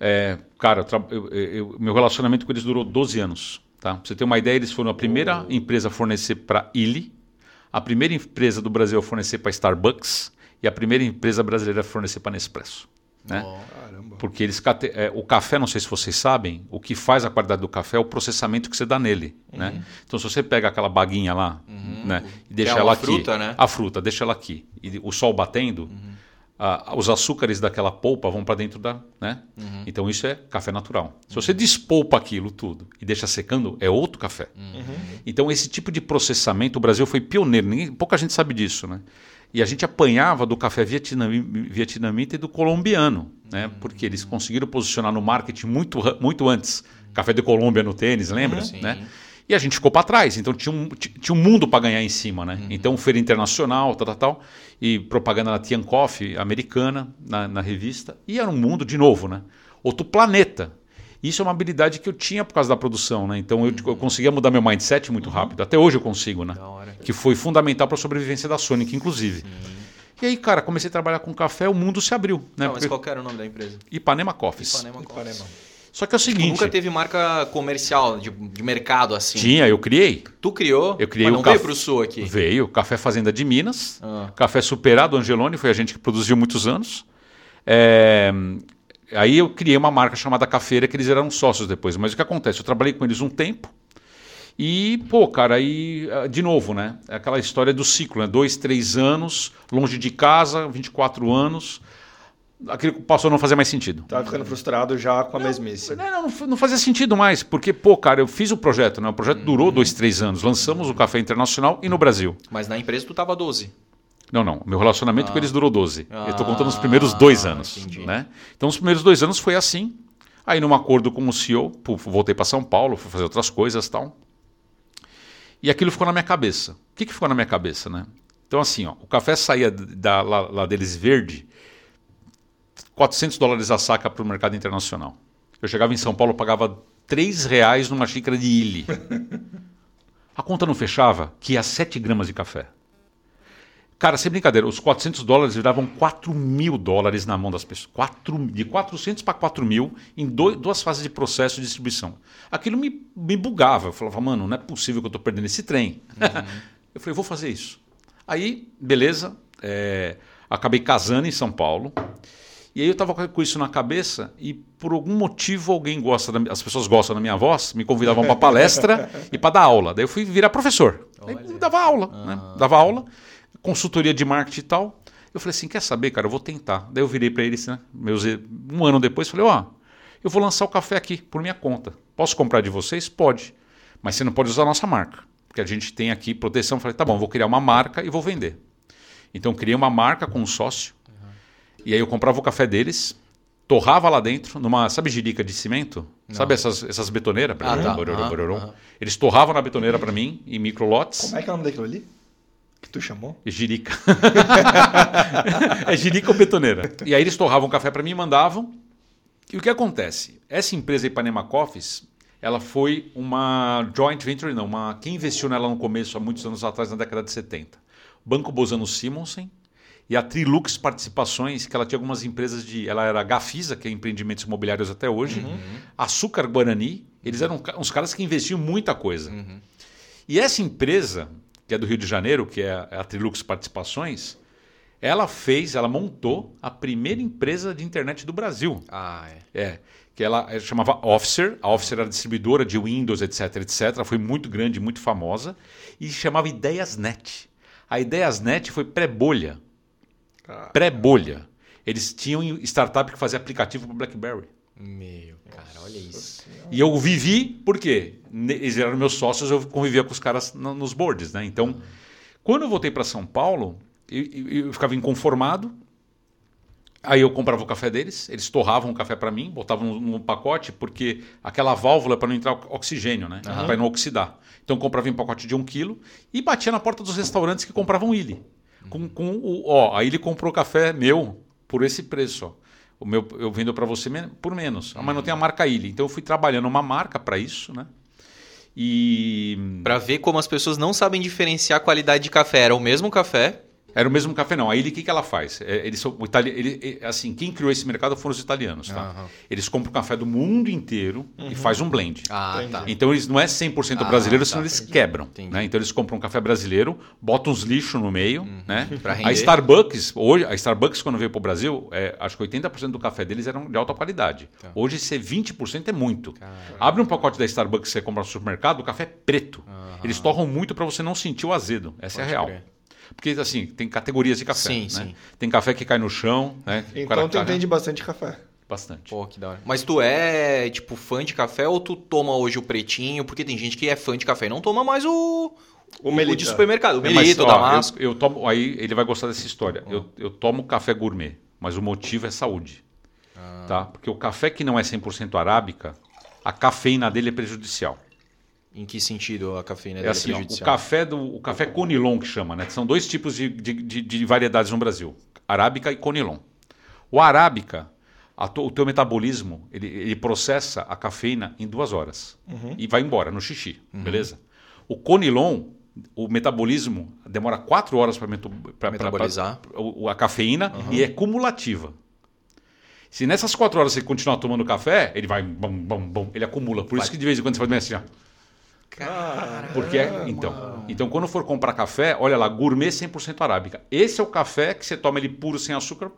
É, cara, eu, eu, meu relacionamento com eles durou 12 anos. Tá? Pra você ter uma ideia, eles foram a primeira oh. empresa a fornecer para Illy, a primeira empresa do Brasil a fornecer para Starbucks e a primeira empresa brasileira a fornecer para Nespresso. Né? Oh, Porque eles é, o café, não sei se vocês sabem, o que faz a qualidade do café é o processamento que você dá nele. Né? Uhum. Né? Então, se você pega aquela baguinha lá uhum. né, e deixa é ela aqui, fruta, né? a fruta, deixa ela aqui, e o sol batendo, uhum. Os açúcares daquela polpa vão para dentro da. Né? Uhum. Então, isso é café natural. Se você despolpa aquilo tudo e deixa secando, é outro café. Uhum. Então, esse tipo de processamento, o Brasil foi pioneiro, ninguém, pouca gente sabe disso. Né? E a gente apanhava do café vietnamita e do colombiano, né? porque eles conseguiram posicionar no marketing muito, muito antes. Café de Colômbia no tênis, lembra? Uhum, né? E a gente ficou para trás, então tinha um, tinha um mundo para ganhar em cima. Né? Uhum. Então, feira internacional, tal, tal, tal, e propaganda na Tian Coffee americana, na, na revista. E era um mundo, de novo, né? outro planeta. Isso é uma habilidade que eu tinha por causa da produção, né? Então eu, eu conseguia mudar meu mindset muito uhum. rápido. Até hoje eu consigo, né? Que foi fundamental para a sobrevivência da Sonic, inclusive. Sim. E aí, cara, comecei a trabalhar com café, o mundo se abriu. Né? Não, mas qual era o nome da empresa? Ipanema Coffees. Ipanema Coffees. Só que é o tipo, seguinte. nunca teve marca comercial de, de, mercado assim. Tinha, eu criei. Tu criou? Eu criei mas não o veio para o sul aqui. Veio, Café Fazenda de Minas, ah. Café Superado Angeloni, foi a gente que produziu muitos anos. É, Aí eu criei uma marca chamada Cafeira, que eles eram sócios depois. Mas o que acontece? Eu trabalhei com eles um tempo. E, pô, cara, aí, ah, de novo, né? É aquela história do ciclo, né? Dois, três anos, longe de casa, 24 anos. Aquilo passou a não fazer mais sentido. Tava ficando frustrado já com a não, mesmice. Não, não, não, fazia sentido mais, porque, pô, cara, eu fiz o projeto, né? O projeto durou uhum. dois, três anos. Lançamos o Café Internacional e no Brasil. Mas na empresa tu tava 12. Não, não. Meu relacionamento ah. com eles durou 12. Ah, eu estou contando os primeiros dois anos. Né? Então, os primeiros dois anos foi assim. Aí, num acordo com o CEO, voltei para São Paulo, fui fazer outras coisas e tal. E aquilo ficou na minha cabeça. O que, que ficou na minha cabeça, né? Então, assim, ó, o café saía da, lá, lá deles verde, 400 dólares a saca para o mercado internacional. Eu chegava em São Paulo, pagava 3 reais numa xícara de ilha. A conta não fechava, que ia 7 gramas de café. Cara, sem brincadeira, os 400 dólares viravam 4 mil dólares na mão das pessoas. 4, de 400 para 4 mil em dois, duas fases de processo de distribuição. Aquilo me, me bugava. Eu falava, mano, não é possível que eu estou perdendo esse trem. Uhum. eu falei, vou fazer isso. Aí, beleza, é, acabei casando em São Paulo. E aí eu estava com isso na cabeça e por algum motivo alguém gosta, da, as pessoas gostam da minha voz, me convidavam para palestra [laughs] e para dar aula. Daí eu fui virar professor. Dava aula, uhum. né? Dava aula consultoria de marketing e tal. Eu falei assim, quer saber, cara, eu vou tentar. Daí eu virei para eles, né, meus, um ano depois, falei, ó, oh, Eu vou lançar o café aqui, por minha conta. Posso comprar de vocês? Pode. Mas você não pode usar a nossa marca. Porque a gente tem aqui proteção. Falei, tá bom, vou criar uma marca e vou vender. Então criei uma marca com um sócio. E aí eu comprava o café deles, torrava lá dentro, numa, sabe girica de cimento? Não. Sabe essas, essas betoneiras? Ah, tá. uhum. Eles torravam na betoneira para mim, em microlotes. Como é que é o nome daquilo ali? Que tu chamou? Girica. é girica [laughs] ou betoneira. E aí eles torravam café para mim e mandavam. E o que acontece? Essa empresa Ipanema Coffees, ela foi uma joint venture, não, uma, quem investiu nela no começo, há muitos anos atrás, na década de 70? Banco Bozano Simonsen e a Trilux Participações, que ela tinha algumas empresas de. Ela era Gafisa, que é empreendimentos imobiliários até hoje, uhum. Açúcar Guarani, eles eram uns caras que investiam muita coisa. Uhum. E essa empresa, que é do Rio de Janeiro, que é a Trilux Participações, ela fez, ela montou a primeira empresa de internet do Brasil. Ah, é. É. Que ela chamava Officer, a Officer era distribuidora de Windows, etc, etc. Ela foi muito grande, muito famosa. E chamava Ideiasnet. A Ideiasnet foi pré-bolha. Pré-bolha. Eles tinham startup que fazia aplicativo para BlackBerry. Meu, cara, olha isso. E eu vivi, por quê? Eles eram meus sócios, eu convivia com os caras nos boards, né? Então, uhum. quando eu voltei para São Paulo, eu, eu, ficava inconformado. Aí eu comprava o café deles, eles torravam o café para mim, botavam no, no, pacote, porque aquela válvula para não entrar oxigênio, né? Uhum. Para não oxidar. Então eu comprava em pacote de um quilo e batia na porta dos restaurantes que compravam ilha. Uhum. Com, com o, ó, aí ele comprou café meu por esse preço. Ó. O meu, eu vendo para você por menos. Uhum. Mas não tem a marca ilha. Então eu fui trabalhando uma marca para isso, né? E. Para ver como as pessoas não sabem diferenciar a qualidade de café. Era o mesmo café, era o mesmo café, não. A Ilha, o que, que ela faz? É, eles são, itali... ele, assim, quem criou esse mercado foram os italianos. Tá? Uhum. Eles compram café do mundo inteiro uhum. e faz um blend. Ah, tá. Então eles não é 100% ah, brasileiro, tá. senão eles Entendi. quebram. Né? Então eles compram um café brasileiro, botam uns lixos no meio. Uhum. Né? [laughs] a Starbucks, hoje, a Starbucks, quando veio para o Brasil, é, acho que 80% do café deles eram de alta qualidade. Tá. Hoje, ser 20% é muito. Caramba. Abre um pacote da Starbucks que você compra no supermercado, o café é preto. Eles torram muito para você não sentir o azedo. Essa Pode é a real. Crer. Porque, assim, tem categorias de café. Sim, né? sim. Tem café que cai no chão. Né? Então tu entende bastante café. Bastante. Pô, que da hora. Mas tu é, tipo, fã de café ou tu toma hoje o pretinho? Porque tem gente que é fã de café e não toma mais o... O, o de supermercado, o é, Melito, mas, Damasco. Eu, eu, tomo, aí ele vai gostar dessa história. Eu, eu tomo café gourmet, mas o motivo é saúde. Ah. Tá? Porque o café que não é 100% arábica, a cafeína dele é prejudicial. Em que sentido a cafeína é assim, ó, o café do o café Conilon que chama, né? São dois tipos de, de, de, de variedades no Brasil, arábica e Conilon. O arábica, to, o teu metabolismo ele, ele, processa a cafeína em duas horas uhum. e vai embora no xixi, uhum. beleza? O Conilon, o metabolismo demora quatro horas para metabolizar pra, pra, a cafeína uhum. e é cumulativa. Se nessas quatro horas você continuar tomando café, ele vai bom, bom, bom, ele acumula. Por vai. isso que de vez em quando você faz assim, ó. Caramba. Porque então, então quando for comprar café, olha lá, gourmet 100% arábica. Esse é o café que você toma ele puro sem açúcar,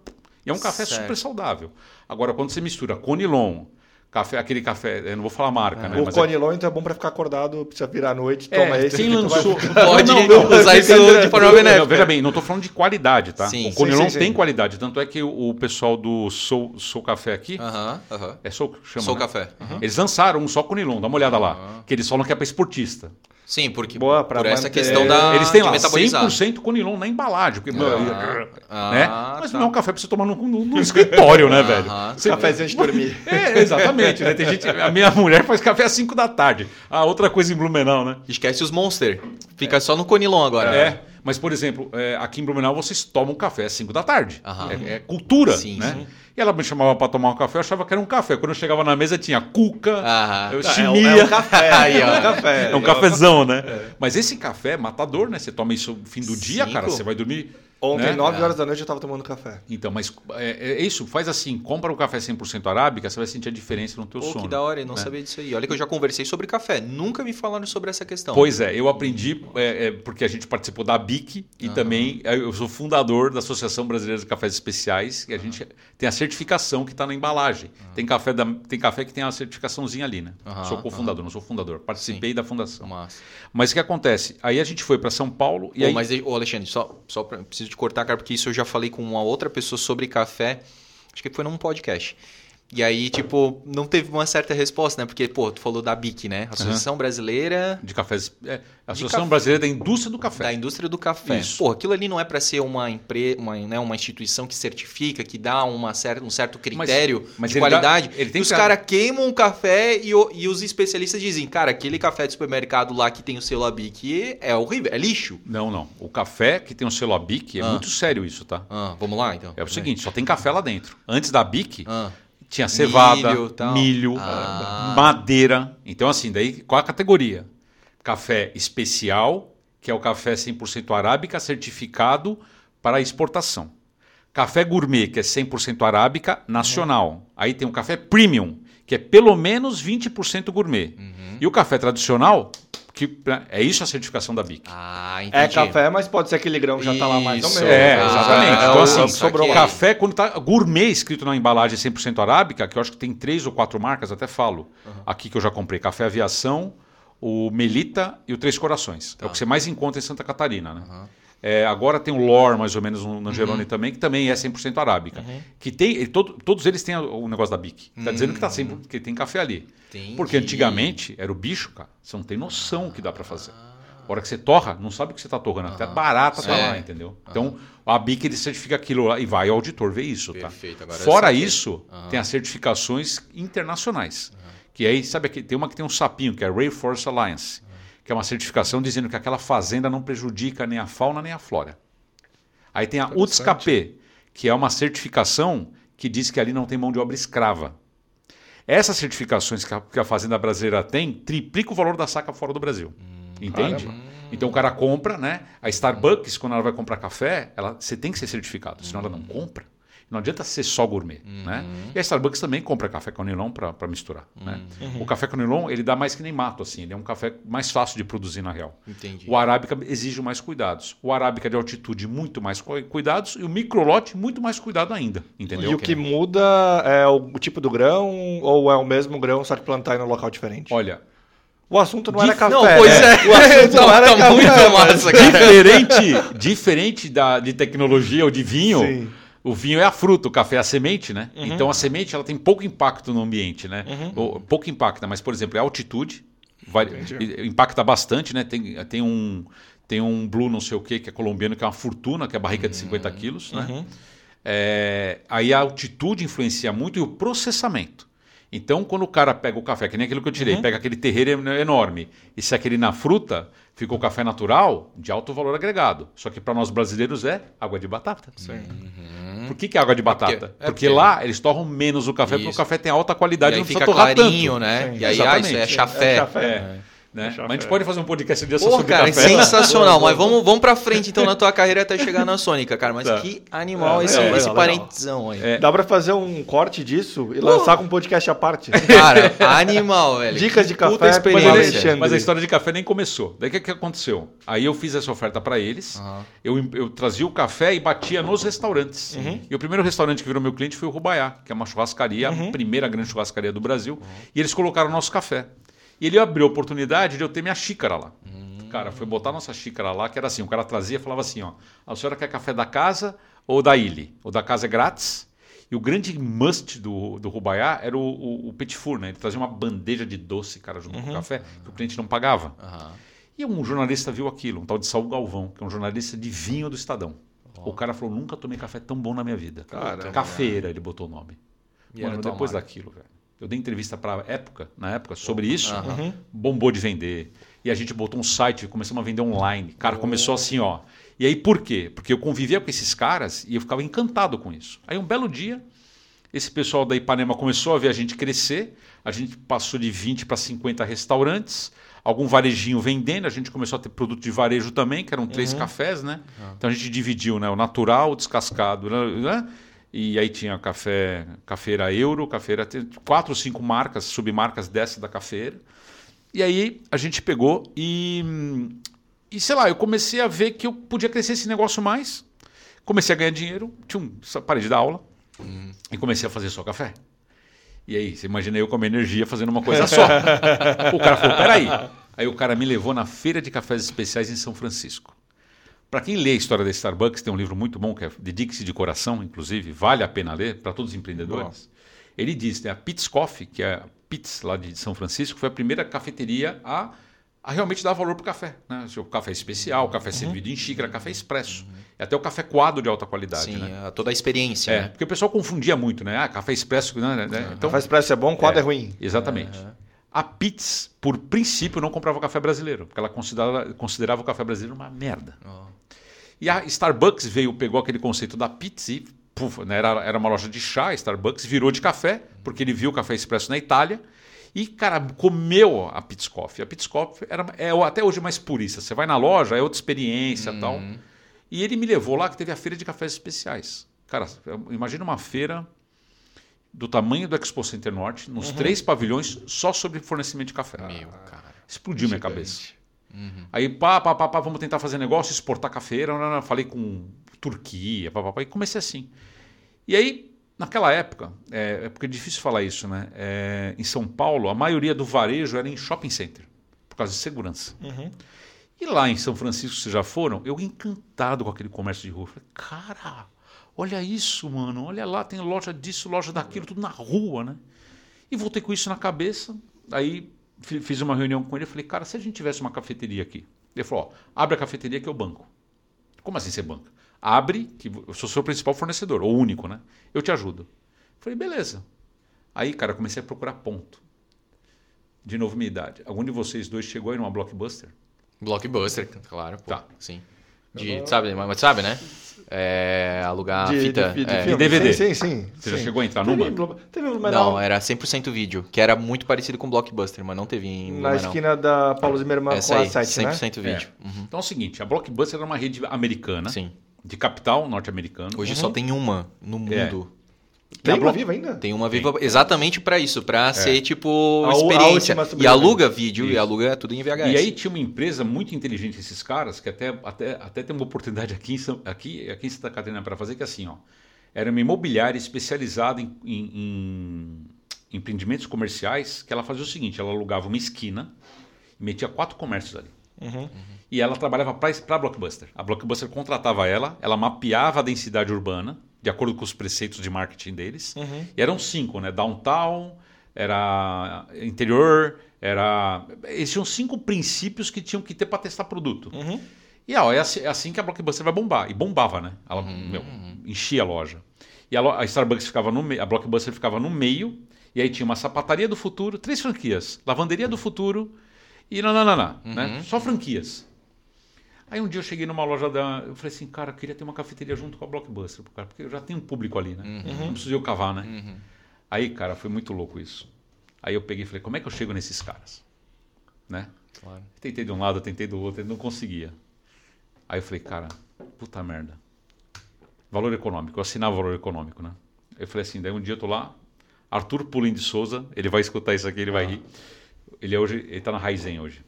e é um café certo. super saudável. Agora quando você mistura conilon, Café, aquele café, eu não vou falar marca, é. né? O Conilon, é... então é bom para ficar acordado, precisa virar à noite, é, toma esse. Quem lançou. Vai... Pode [laughs] não, não, usar isso de forma benéfica. Veja bem, não estou falando de qualidade, tá? Sim, o Conilon sim, sim, tem qualidade, tanto é que o, pessoal do Soul, Soul Café aqui. Uh -huh, uh -huh. É Soul, chama. Soul né? Café. Uh -huh. Eles lançaram um só Conilon, dá uma olhada lá. Que eles falam que é para esportista. Sim, porque Boa, por essa manter... questão da. Eles têm lá 100% Conilon na embalagem. Porque, ah, né? ah, Mas tá. não é um café para você tomar no, no, no escritório, né, velho? Você... Cafézinho de dormir. [laughs] É, exatamente. Né? Tem gente, a minha mulher faz café às 5 da tarde. A outra coisa em Blumenau, né? Esquece os Monster. Fica é. só no Conilon agora. É. Mas, por exemplo, é, aqui em Blumenau vocês tomam café às 5 da tarde. É, é, cultura, sim, né? Sim. E ela me chamava para tomar um café, eu achava que era um café. Quando eu chegava na mesa tinha cuca, eu chimia. [laughs] É, um, é um café, aí, ó. É um café. É um cafezão, né? É. Mas esse café é matador, né? Você toma isso no fim do dia, cara, você vai dormir Ontem, né? 9 horas da noite, eu estava tomando café. Então, mas é, é, isso, faz assim, compra um café 100% arábica, você vai sentir a diferença no teu Pô, sono. que da hora, eu não né? sabia disso aí. Olha que eu já conversei sobre café, nunca me falaram sobre essa questão. Pois é, eu aprendi é, é, porque a gente participou da BIC e uhum. também é, eu sou fundador da Associação Brasileira de Cafés Especiais, e a uhum. gente tem a certificação que está na embalagem. Uhum. Tem, café da, tem café que tem a certificaçãozinha ali, né? Sou cofundador, não sou fundador. Participei Sim. da fundação. Massa. Mas o que acontece? Aí a gente foi para São Paulo e Pô, aí... Mas, ô Alexandre, só, só pra, preciso te cortar, cara, porque isso eu já falei com uma outra pessoa sobre café, acho que foi num podcast. E aí, tipo, não teve uma certa resposta, né? Porque, pô, tu falou da BIC, né? Associação Brasileira De cafés. É, Associação Brasileira da Indústria do Café. da Indústria do Café. Isso. Pô, aquilo ali não é para ser uma, empre... uma, né, uma instituição que certifica, que dá uma cer... um certo critério mas de ele dá- qualidade. ele tem e os caras queimam o café e, o- e os especialistas dizem, cara, aquele café de supermercado lá que tem o selo ABIC é horrível, é lixo. Não, não. O café que tem o selo ABIC é Ah. muito sério isso, tá? Ah, vamos lá, então. É o seguinte, só tem café lá dentro. Antes da BIC, Ah, tinha cevada, Milho, milho, Ah. madeira. Então, assim, daí qual a categoria? Café especial, que é o café 100% arábica certificado para exportação. Café gourmet, que é 100% arábica nacional. Aí tem o café premium, que é pelo menos 20% gourmet. Uhum. E o café tradicional, que é isso a certificação da BIC. ah, entendi. É café, mas pode ser aquele grão que já tá lá mais ou menos. É, Ah, exatamente. é então, o- assim, sobrou café, quando tá gourmet escrito na embalagem 100% arábica, que eu acho que tem três ou quatro marcas, até falo. Aqui que eu já comprei: Café Aviação, o Melita e o Três Corações. É o que você mais encontra em Santa Catarina, né? É, agora tem o Lore, mais ou menos, no Angelone também, que também é 100% arábica. Que tem, todo- todos eles têm o negócio da BIC. Tá dizendo que, tá sempre, que tem café ali. Entendi. Porque antigamente era o bicho, cara. Você não tem noção o que dá para fazer. A hora que você torra, não sabe o que você está torrando. Até barata tá É. lá, entendeu? Então, a BIC ele certifica aquilo lá e vai ao auditor ver isso, tá? Perfeito, agora eu Fora saquei. isso, tem as certificações internacionais. Que aí, sabe, aqui, tem uma que tem um sapinho, que é a Rainforest Alliance. Que é uma certificação dizendo que aquela fazenda não prejudica nem a fauna nem a flora. Aí tem a UTSCAP, que é uma certificação que diz que ali não tem mão de obra escrava. Essas certificações que a, que a fazenda brasileira tem triplica o valor da saca fora do Brasil. Entende? Então o cara compra, né? A Starbucks, quando ela vai comprar café, ela, você tem que ser certificado, senão ela não compra. Não adianta ser só gourmet, né? E a Starbucks também compra café com nylon para misturar, né? O café com nylon, ele dá mais que nem mato, assim. Ele é um café mais fácil de produzir, na real. Entendi. O arábica exige mais cuidados. O arábica de altitude, muito mais cu- cuidados. E o microlote, muito mais cuidado ainda. Entendeu? E o que muda é o, tipo do grão ou é o mesmo grão, só que plantar em um local diferente? Olha, O assunto não era Dif- café. Não, pois né? é. [laughs] O assunto [laughs] Não, não era tá café. muito mas- massa, cara. [laughs] diferente, diferente da, de tecnologia ou de vinho, Sim. O vinho é a fruta, o café é a semente, né? Então a semente ela tem pouco impacto no ambiente, né? Ou, pouco impacta, mas por exemplo, a altitude vai- impacta bastante, né? Tem, tem um tem um blue não sei o que que é colombiano que é uma fortuna, que é a barriga de 50 quilos, né? É, aí a altitude influencia muito e o processamento. Então, quando o cara pega o café, que nem aquilo que eu tirei, pega aquele terreiro en- enorme, e se aquele na fruta, ficou café natural, de alto valor agregado. Só que para nós brasileiros é água de batata. Por que, que é água de batata? porque- é porque, porque- lá eles torram menos o café, porque o Isso. café tem alta E qualidade, aí não fica precisa torrar clarinho, tanto. né? Sim, e aí, ah, isso é chafé. É chafé. É, né? Mas a gente pode fazer um podcast desse Pô, sobre cara, café. sensacional. [laughs] Mas vamos, vamos pra frente então na tua carreira até chegar na Sônica, cara. Mas Tá. que animal É, esse, legal, esse legal. parentesão aí. É. Dá pra fazer um corte disso e lançar com um podcast à parte. [laughs] Cara, animal, velho. Dicas de puta café com experiência. Mas a história de café nem começou. Daí o que, que aconteceu? Aí eu fiz essa oferta para eles, Aham. eu, eu trazia o café e batia nos restaurantes. E o primeiro restaurante que virou meu cliente foi o Rubaiá, que é uma churrascaria, a primeira grande churrascaria do Brasil. E eles colocaram o nosso café. E ele abriu a oportunidade de eu ter minha xícara lá. Cara, foi botar nossa xícara lá, que era assim, o cara trazia e falava assim, ó, a senhora quer café da casa ou da ilha? O da casa é grátis. E o grande must do, do Rubaiá era o, o, o petit four, né? Ele trazia uma bandeja de doce, cara, junto com o café, que o cliente não pagava. Aham. E um jornalista viu aquilo, um tal de Saul Galvão, que é um jornalista de vinho do Estadão. O cara falou: nunca tomei café tão bom na minha vida. Caramba. Cafeira, ele botou o nome. E Mano, depois marca. daquilo, velho. Eu dei entrevista pra época, na época, sobre isso, Aham. bombou de vender. E a gente botou um site, começamos a vender online. Cara, começou assim, ó. E aí por quê? Porque eu convivia com esses caras e eu ficava encantado com isso. Aí um belo dia, esse pessoal da Ipanema começou a ver a gente crescer. A gente passou de 20 para 50 restaurantes, algum varejinho vendendo. A gente começou a ter produto de varejo também, que eram três cafés, né? Então a gente dividiu, né? O natural, o descascado, né? E aí tinha café, cafeira euro, cafeira, quatro ou cinco marcas, submarcas dessa da cafeira. E aí a gente pegou e, e sei lá, eu comecei a ver que eu podia crescer esse negócio mais. Comecei a ganhar dinheiro, tchum, só parei de dar aula e comecei a fazer só café. E aí, você imagina eu com a minha energia fazendo uma coisa só. [laughs] o cara falou, peraí. Aí o cara me levou na Feira de Cafés Especiais em São Francisco. Para quem lê a história da Starbucks, tem um livro muito bom que é Dedique-se de Coração, inclusive, vale a pena ler para todos os empreendedores. Ele diz, né, a Pitts Coffee, que é a Pitts lá de São Francisco, foi a primeira cafeteria a, a realmente dar valor para o café. Né? O café especial, o café servido em xícara, café expresso. E até o café coado de alta qualidade. Sim, né? a- toda a experiência. É, né? porque o pessoal confundia muito, né? Ah, café expresso, né? Então, Café expresso é bom, quadro é, ruim. Exatamente. A Pitts, por princípio, não comprava café brasileiro, porque ela considerava, considerava o café brasileiro uma merda. Ó. E a Starbucks veio, pegou aquele conceito da Pitts e puf, né, era, era uma loja de chá, a Starbucks virou de café, porque ele viu o café expresso na Itália. E, cara, comeu a Pitts Coffee. A Pitts Coffee era, é até hoje mais purista. Você vai na loja, é outra experiência e tal. E ele me levou lá que teve a feira de cafés especiais. Cara, imagina uma feira do tamanho do Expo Center Norte, nos três pavilhões, só sobre fornecimento de café. Meu, cara. Explodiu minha Gigante. cabeça. Aí, pá, pá, pá, pá, vamos tentar fazer negócio, exportar cafeira. Falei com Turquia, pá, pá, pá, e comecei assim. E aí, naquela época, é, é porque é difícil falar isso, né? É, em São Paulo, a maioria do varejo era em shopping center, por causa de segurança. E lá em São Francisco, vocês já foram? Eu encantado com aquele comércio de rua. Falei, cara, olha isso, mano. Olha lá, tem loja disso, loja daquilo, tudo na rua, né? E voltei com isso na cabeça. Aí fi- fiz uma reunião com ele e falei, cara, se a gente tivesse uma cafeteria aqui. Ele falou, ó, abre a cafeteria que eu banco. Como assim você banca? Abre, que eu sou seu principal fornecedor, ou único, né? Eu te ajudo. Falei, beleza. Aí, cara, comecei a procurar ponto. De novo, minha idade. Algum de vocês dois chegou aí numa Blockbuster? Blockbuster, claro. Pô. Tá. Sim. De, sabe, mas sabe, né? É, alugar De, fita. de, de é. DVD. Sim, sim, sim. Você já sim. chegou a entrar Teve numa? Teve em Blumenau, Não, era 100% vídeo, que era muito parecido com Blockbuster, mas não teve em na esquina da Paulo Zimmermann Essa com aí, a 7, né? 100% vídeo. Uhum. Então é o seguinte, a Blockbuster era uma rede americana, Sim. de capital norte-americano. Hoje só tem uma no É. mundo. Tem a uma viva ainda? Tem uma viva exatamente pra isso, pra ser tipo A a experiência. última e aluga vídeo e Isso. aluga tudo em VHS. E aí tinha uma empresa muito inteligente, esses caras, que até, até, até tem uma oportunidade aqui em, São- aqui, aqui em Santa Catarina para fazer, que é assim, ó. Era uma imobiliária especializada em, em- em empreendimentos comerciais, que ela fazia o seguinte, ela alugava uma esquina e metia quatro comércios ali. E ela trabalhava para a Blockbuster. A Blockbuster contratava ela, ela mapeava a densidade urbana, de acordo com os preceitos de marketing deles. E eram cinco, né? Downtown, era interior, era. Eles tinham cinco princípios que tinham que ter para testar produto. E ó, é, assim, é assim que a Blockbuster vai bombar. E bombava, né? Ela meu, enchia a loja. E a, a Starbucks ficava no meio, a Blockbuster ficava no meio, e aí tinha uma sapataria do futuro, três franquias, lavanderia do futuro e nananana, né? Só franquias. Aí um dia eu cheguei numa loja da. Eu falei assim, cara, eu queria ter uma cafeteria junto com a Blockbuster, cara, porque eu já tenho um público ali, né? Não preciso eu cavar, né? Aí, cara, foi muito louco isso. Aí eu peguei e falei, como é que eu chego nesses caras? Né? Claro. Tentei de um lado, tentei do outro, não conseguia. Aí eu falei, cara, puta merda. Valor econômico, eu assinava valor econômico, né? Eu falei assim, daí um dia eu tô lá, Arthur Pulim de Souza, ele vai escutar isso aqui, ele vai rir. Ele é hoje, ele tá na Raizen hoje.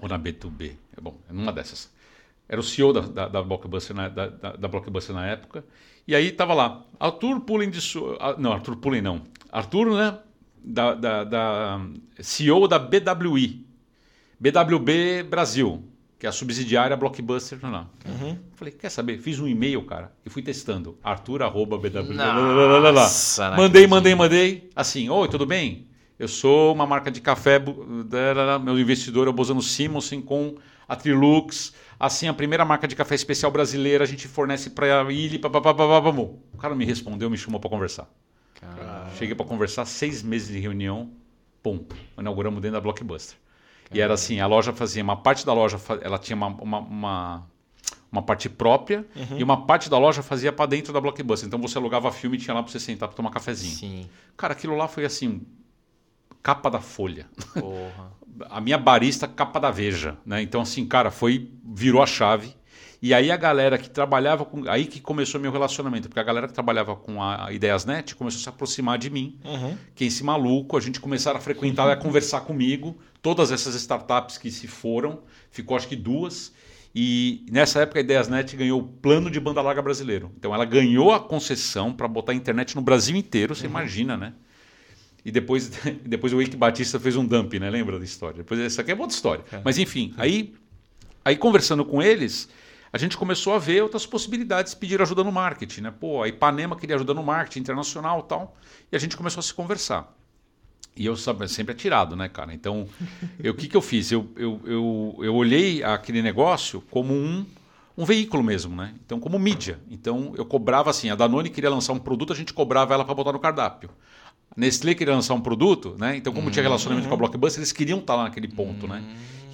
Ou na B2B. É bom, é numa dessas. Era o CEO da, da, da Blockbuster, na, da, da, Blockbuster na época. E aí tava lá, Arthur Pulim de Souza. Não, Arthur Pulim não. Arthur, né? Da, da, da CEO da BWI. BWB Brasil, que é a subsidiária Blockbuster. Não, não. Falei, quer saber? Fiz um e-mail, cara, e fui testando. Arthur, arroba. Nossa, não mandei, mandei, mandei. Assim, oi, tudo bem? Eu sou uma marca de café, meu investidor é o Bozano Simonsen com a Trilux. Assim, a primeira marca de café especial brasileira, a gente fornece para a ilha. O cara me respondeu, me chamou para conversar. Cara, Cheguei para conversar, seis meses de reunião, pum, inauguramos dentro da Blockbuster. E era assim, a loja fazia, uma parte da loja, ela tinha uma, uma, uma, uma parte própria e uma parte da loja fazia para dentro da Blockbuster. Então você alugava filme e tinha lá para você sentar para tomar cafezinho. sim. Cara, aquilo lá foi assim, capa da folha. Porra. [laughs] A minha barista, capa da Veja, né? Então assim, cara, foi, virou a chave. E aí a galera que trabalhava com. Aí que começou meu relacionamento, porque a galera que trabalhava com a Ideiasnet começou a se aproximar de mim. Que esse maluco, a gente começaram a frequentar, a conversar comigo. Todas essas startups que se foram, ficou acho que duas. E nessa época a Ideiasnet ganhou o plano de banda larga brasileiro. Então ela ganhou a concessão para botar a internet no Brasil inteiro, você imagina, né? E depois, [laughs] depois o Eike Batista fez um dump, né? Lembra da história? Depois essa aqui é outra história. Mas enfim, aí, aí conversando com eles, a gente começou a ver outras possibilidades de pedir ajuda no marketing. Né? Pô, a Ipanema queria ajuda no marketing internacional e tal. E a gente começou a se conversar. E eu sempre atirado, né, cara? Então, [laughs] o que, que eu fiz? Eu, eu, eu, eu olhei aquele negócio como um, um veículo mesmo, né? Então, como mídia. Então, eu cobrava assim: a Danone queria lançar um produto, a gente cobrava ela para botar no cardápio. Nestlé queria lançar um produto, né? Então, como tinha relacionamento com a Blockbuster, eles queriam estar lá naquele ponto, né?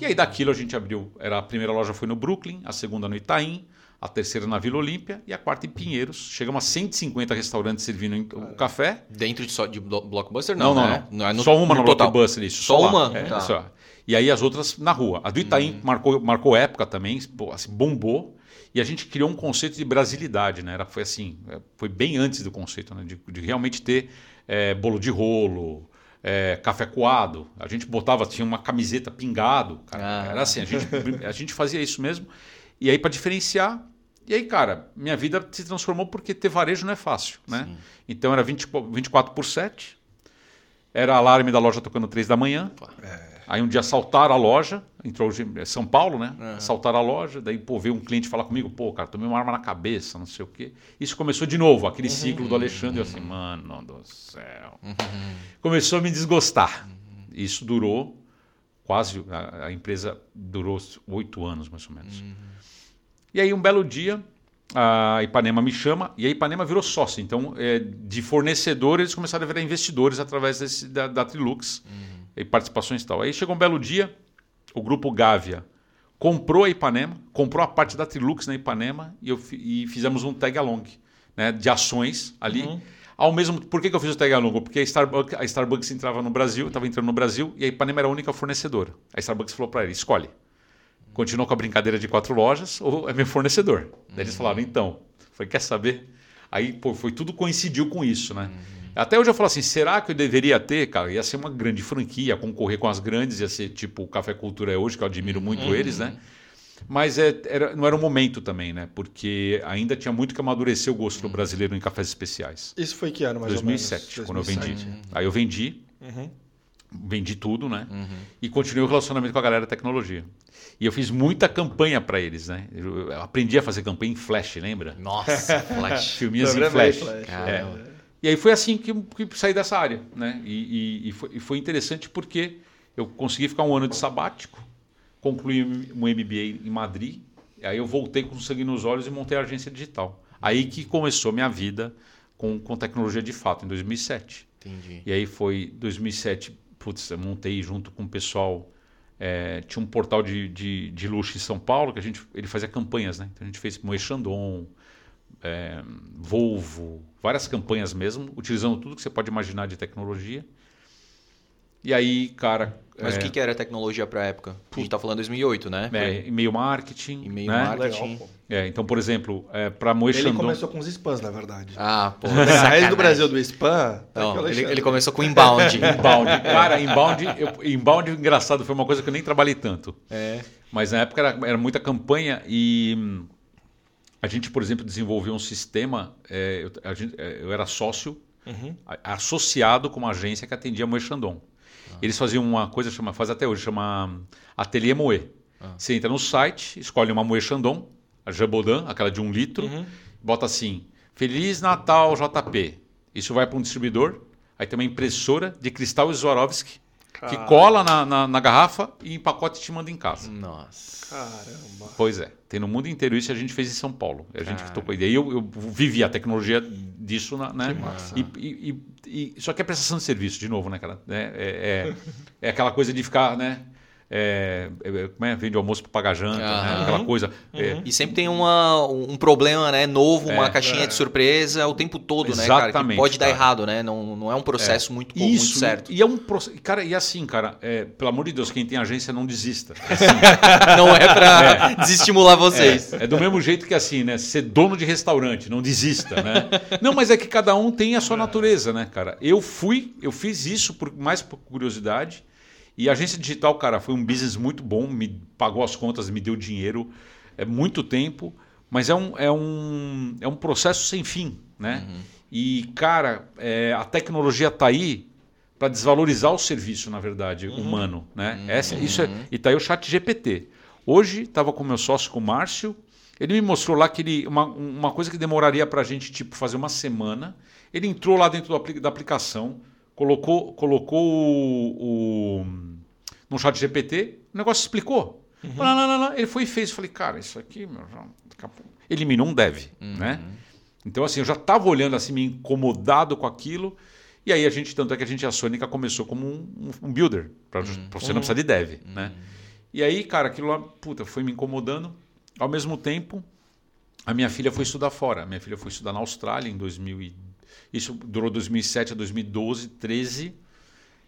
E aí daquilo a gente abriu. Era a primeira loja foi no Brooklyn, a segunda no Itaim, a terceira na Vila Olímpia e a quarta em Pinheiros. Chegamos a 150 restaurantes servindo o café. Dentro de, só, de Blockbuster? Não, não, não. né? não. É no, só uma no, no Blockbuster, isso. Só, só uma? É, tá. só. E aí as outras na rua. A do Itaim hum. marcou, marcou época também, assim, bombou. E a gente criou um conceito de brasilidade, né? Era, foi assim, é, foi bem antes do conceito, né? de, de realmente ter é, bolo de rolo, é, café coado. A gente botava, tinha uma camiseta pingado. Cara. Ah. Era assim, a gente, [laughs] a gente fazia isso mesmo. E aí, para diferenciar, e aí, cara, minha vida se transformou porque ter varejo não é fácil, né? Sim. Então era 20, 24 por 7, era alarme da loja tocando 3 da manhã. É. Aí um dia assaltaram a loja, entrou é São Paulo, né? Uhum. Assaltaram a loja, daí pô, veio um cliente falar comigo, pô, cara, tomei uma arma na cabeça, não sei o quê. Isso começou de novo, aquele uhum. ciclo do Alexandre, eu assim, mano do céu. Uhum. Começou a me desgostar. Isso durou quase, a, a empresa durou oito anos, mais ou menos. Uhum. E aí, um belo dia, a Ipanema me chama e a Ipanema virou sócio. Então, é, de fornecedor, eles começaram a virar investidores através desse, da, da Trilux uhum. E participações e tal. Aí chegou um belo dia, o grupo Gávea comprou a Ipanema, comprou a parte da Trilux na Ipanema e, eu, e fizemos um tag along né, de ações ali. Uhum. Ao mesmo por que, que eu fiz o tag along? Porque a Starbucks, a Starbucks entrava no Brasil, estava entrando no Brasil e a Ipanema era a única fornecedora. A Starbucks falou para ele: escolhe continuou com a brincadeira de quatro lojas ou é meu fornecedor? Uhum. Daí eles falaram, então. Foi, quer saber? Aí, pô, foi tudo coincidiu com isso, né? Uhum. Até hoje eu falo assim, será que eu deveria ter, cara? Ia ser uma grande franquia, concorrer com as grandes, ia ser tipo o Café Cultura é hoje, que eu admiro muito uhum. eles, né? Mas é, era, não era o momento também, né? Porque ainda tinha muito que amadurecer o gosto do brasileiro em cafés especiais. Isso foi que ano, mais 2007, ou menos? 2007, quando eu vendi. Aí eu vendi. Uhum vendi tudo, né? Uhum. E continuei o relacionamento com a galera da tecnologia. E eu fiz muita campanha para eles, né? Eu aprendi a fazer campanha em Flash, lembra? Nossa, Flash. [laughs] Filminhas em Flash. flash. É. E aí foi assim que, que saí dessa área, né? E, e, e, foi, e, foi, interessante porque eu consegui ficar um ano de sabático, concluí um MBA em Madrid, aí eu voltei com sangue nos olhos e montei a agência digital. Aí que começou minha vida com, com tecnologia de fato, em 2007. Entendi. E aí foi 2007 putz, eu montei junto com o pessoal. É, tinha um portal de, de, de, luxo em São Paulo que a gente ele fazia campanhas, né? Então a gente fez Moe Chandon, é, Volvo, várias campanhas mesmo, utilizando tudo que você pode imaginar de tecnologia. E aí, cara. Mas é... o que, que era tecnologia para a época? A gente está falando 2008, né? É, e-mail marketing. E-mail né? marketing. Legal, é, então, por exemplo, é, para Moe Ele começou com os spams, na verdade. Ah, pô. A [laughs] raiz do Brasil do spam. Tá Não, ele, ele, começou com inbound. [laughs] inbound. Cara, inbound, eu, inbound, engraçado, foi uma coisa que eu nem trabalhei tanto. É. Mas na época era, era muita campanha e. Hum, a gente, por exemplo, desenvolveu um sistema. É, eu, gente, é, eu, era sócio uhum. associado com uma agência que atendia Moe Chandon. Eles faziam uma coisa, chama, faz até hoje, chama Ateliê Moe. Ah. Você entra no site, escolhe uma Moe Chandon, a Jabodan, aquela de um litro, uhum. bota assim, Feliz Natal JP. Isso vai para um distribuidor, aí tem uma impressora de cristal Swarovski, que cola na, na, na, garrafa e em pacote te manda em casa. Nossa. Caramba. Pois é. Tem no mundo inteiro isso a gente fez em São Paulo. A gente tocou ideia. E eu, eu vivi a tecnologia disso, né? Que massa. E, e, e, só que é prestação de serviço, de novo, né, cara? É, é, é, é aquela coisa de ficar, né? É, é, como é? Vende almoço para pagar janta, né? aquela coisa. Uhum. É. E sempre tem uma, um problema né, novo, uma é. caixinha de surpresa o tempo todo, Exatamente, né, cara? Que pode cara. dar errado, né? Não, não é um processo é. muito, Isso, muito certo. E, é um Cara, e assim, cara, pelo amor de Deus, quem tem agência não desista. Assim, [laughs] não é para desestimular vocês. É, do mesmo jeito que assim, né? Ser dono de restaurante, não desista, né? Não, mas é que cada um tem a sua natureza, né, cara? Eu fui, eu fiz isso por, mais por curiosidade. E a agência digital, cara, foi um business muito bom, me pagou as contas, me deu dinheiro, é muito tempo, mas é um, é um, é um processo sem fim, né? Uhum. E, cara, é, a tecnologia está aí para desvalorizar o serviço, na verdade, uhum. humano, né? Uhum. Essa, isso é, e está aí o chat GPT. Hoje, estava com meu sócio, com o Márcio, Ele me mostrou lá que ele, uma, uma coisa que demoraria para a gente tipo, fazer uma semana. Ele entrou lá dentro do, da aplicação, colocou, colocou o, o, no chat GPT, o negócio explicou. Uhum. Não, não, não, ele foi e fez. Eu falei, cara, isso aqui meu, já, eliminou um dev. Uhum. Né? Então, assim, eu já estava olhando assim, me incomodado com aquilo. E aí a gente, tanto é que a gente, a Sônica começou como um, um builder, para uhum. você não precisar de dev. Né? E aí, cara, aquilo lá, puta, foi me incomodando. Ao mesmo tempo, a minha filha foi estudar fora. minha filha foi estudar na Austrália em 2000 e... Isso durou 2007 a 2012, 13.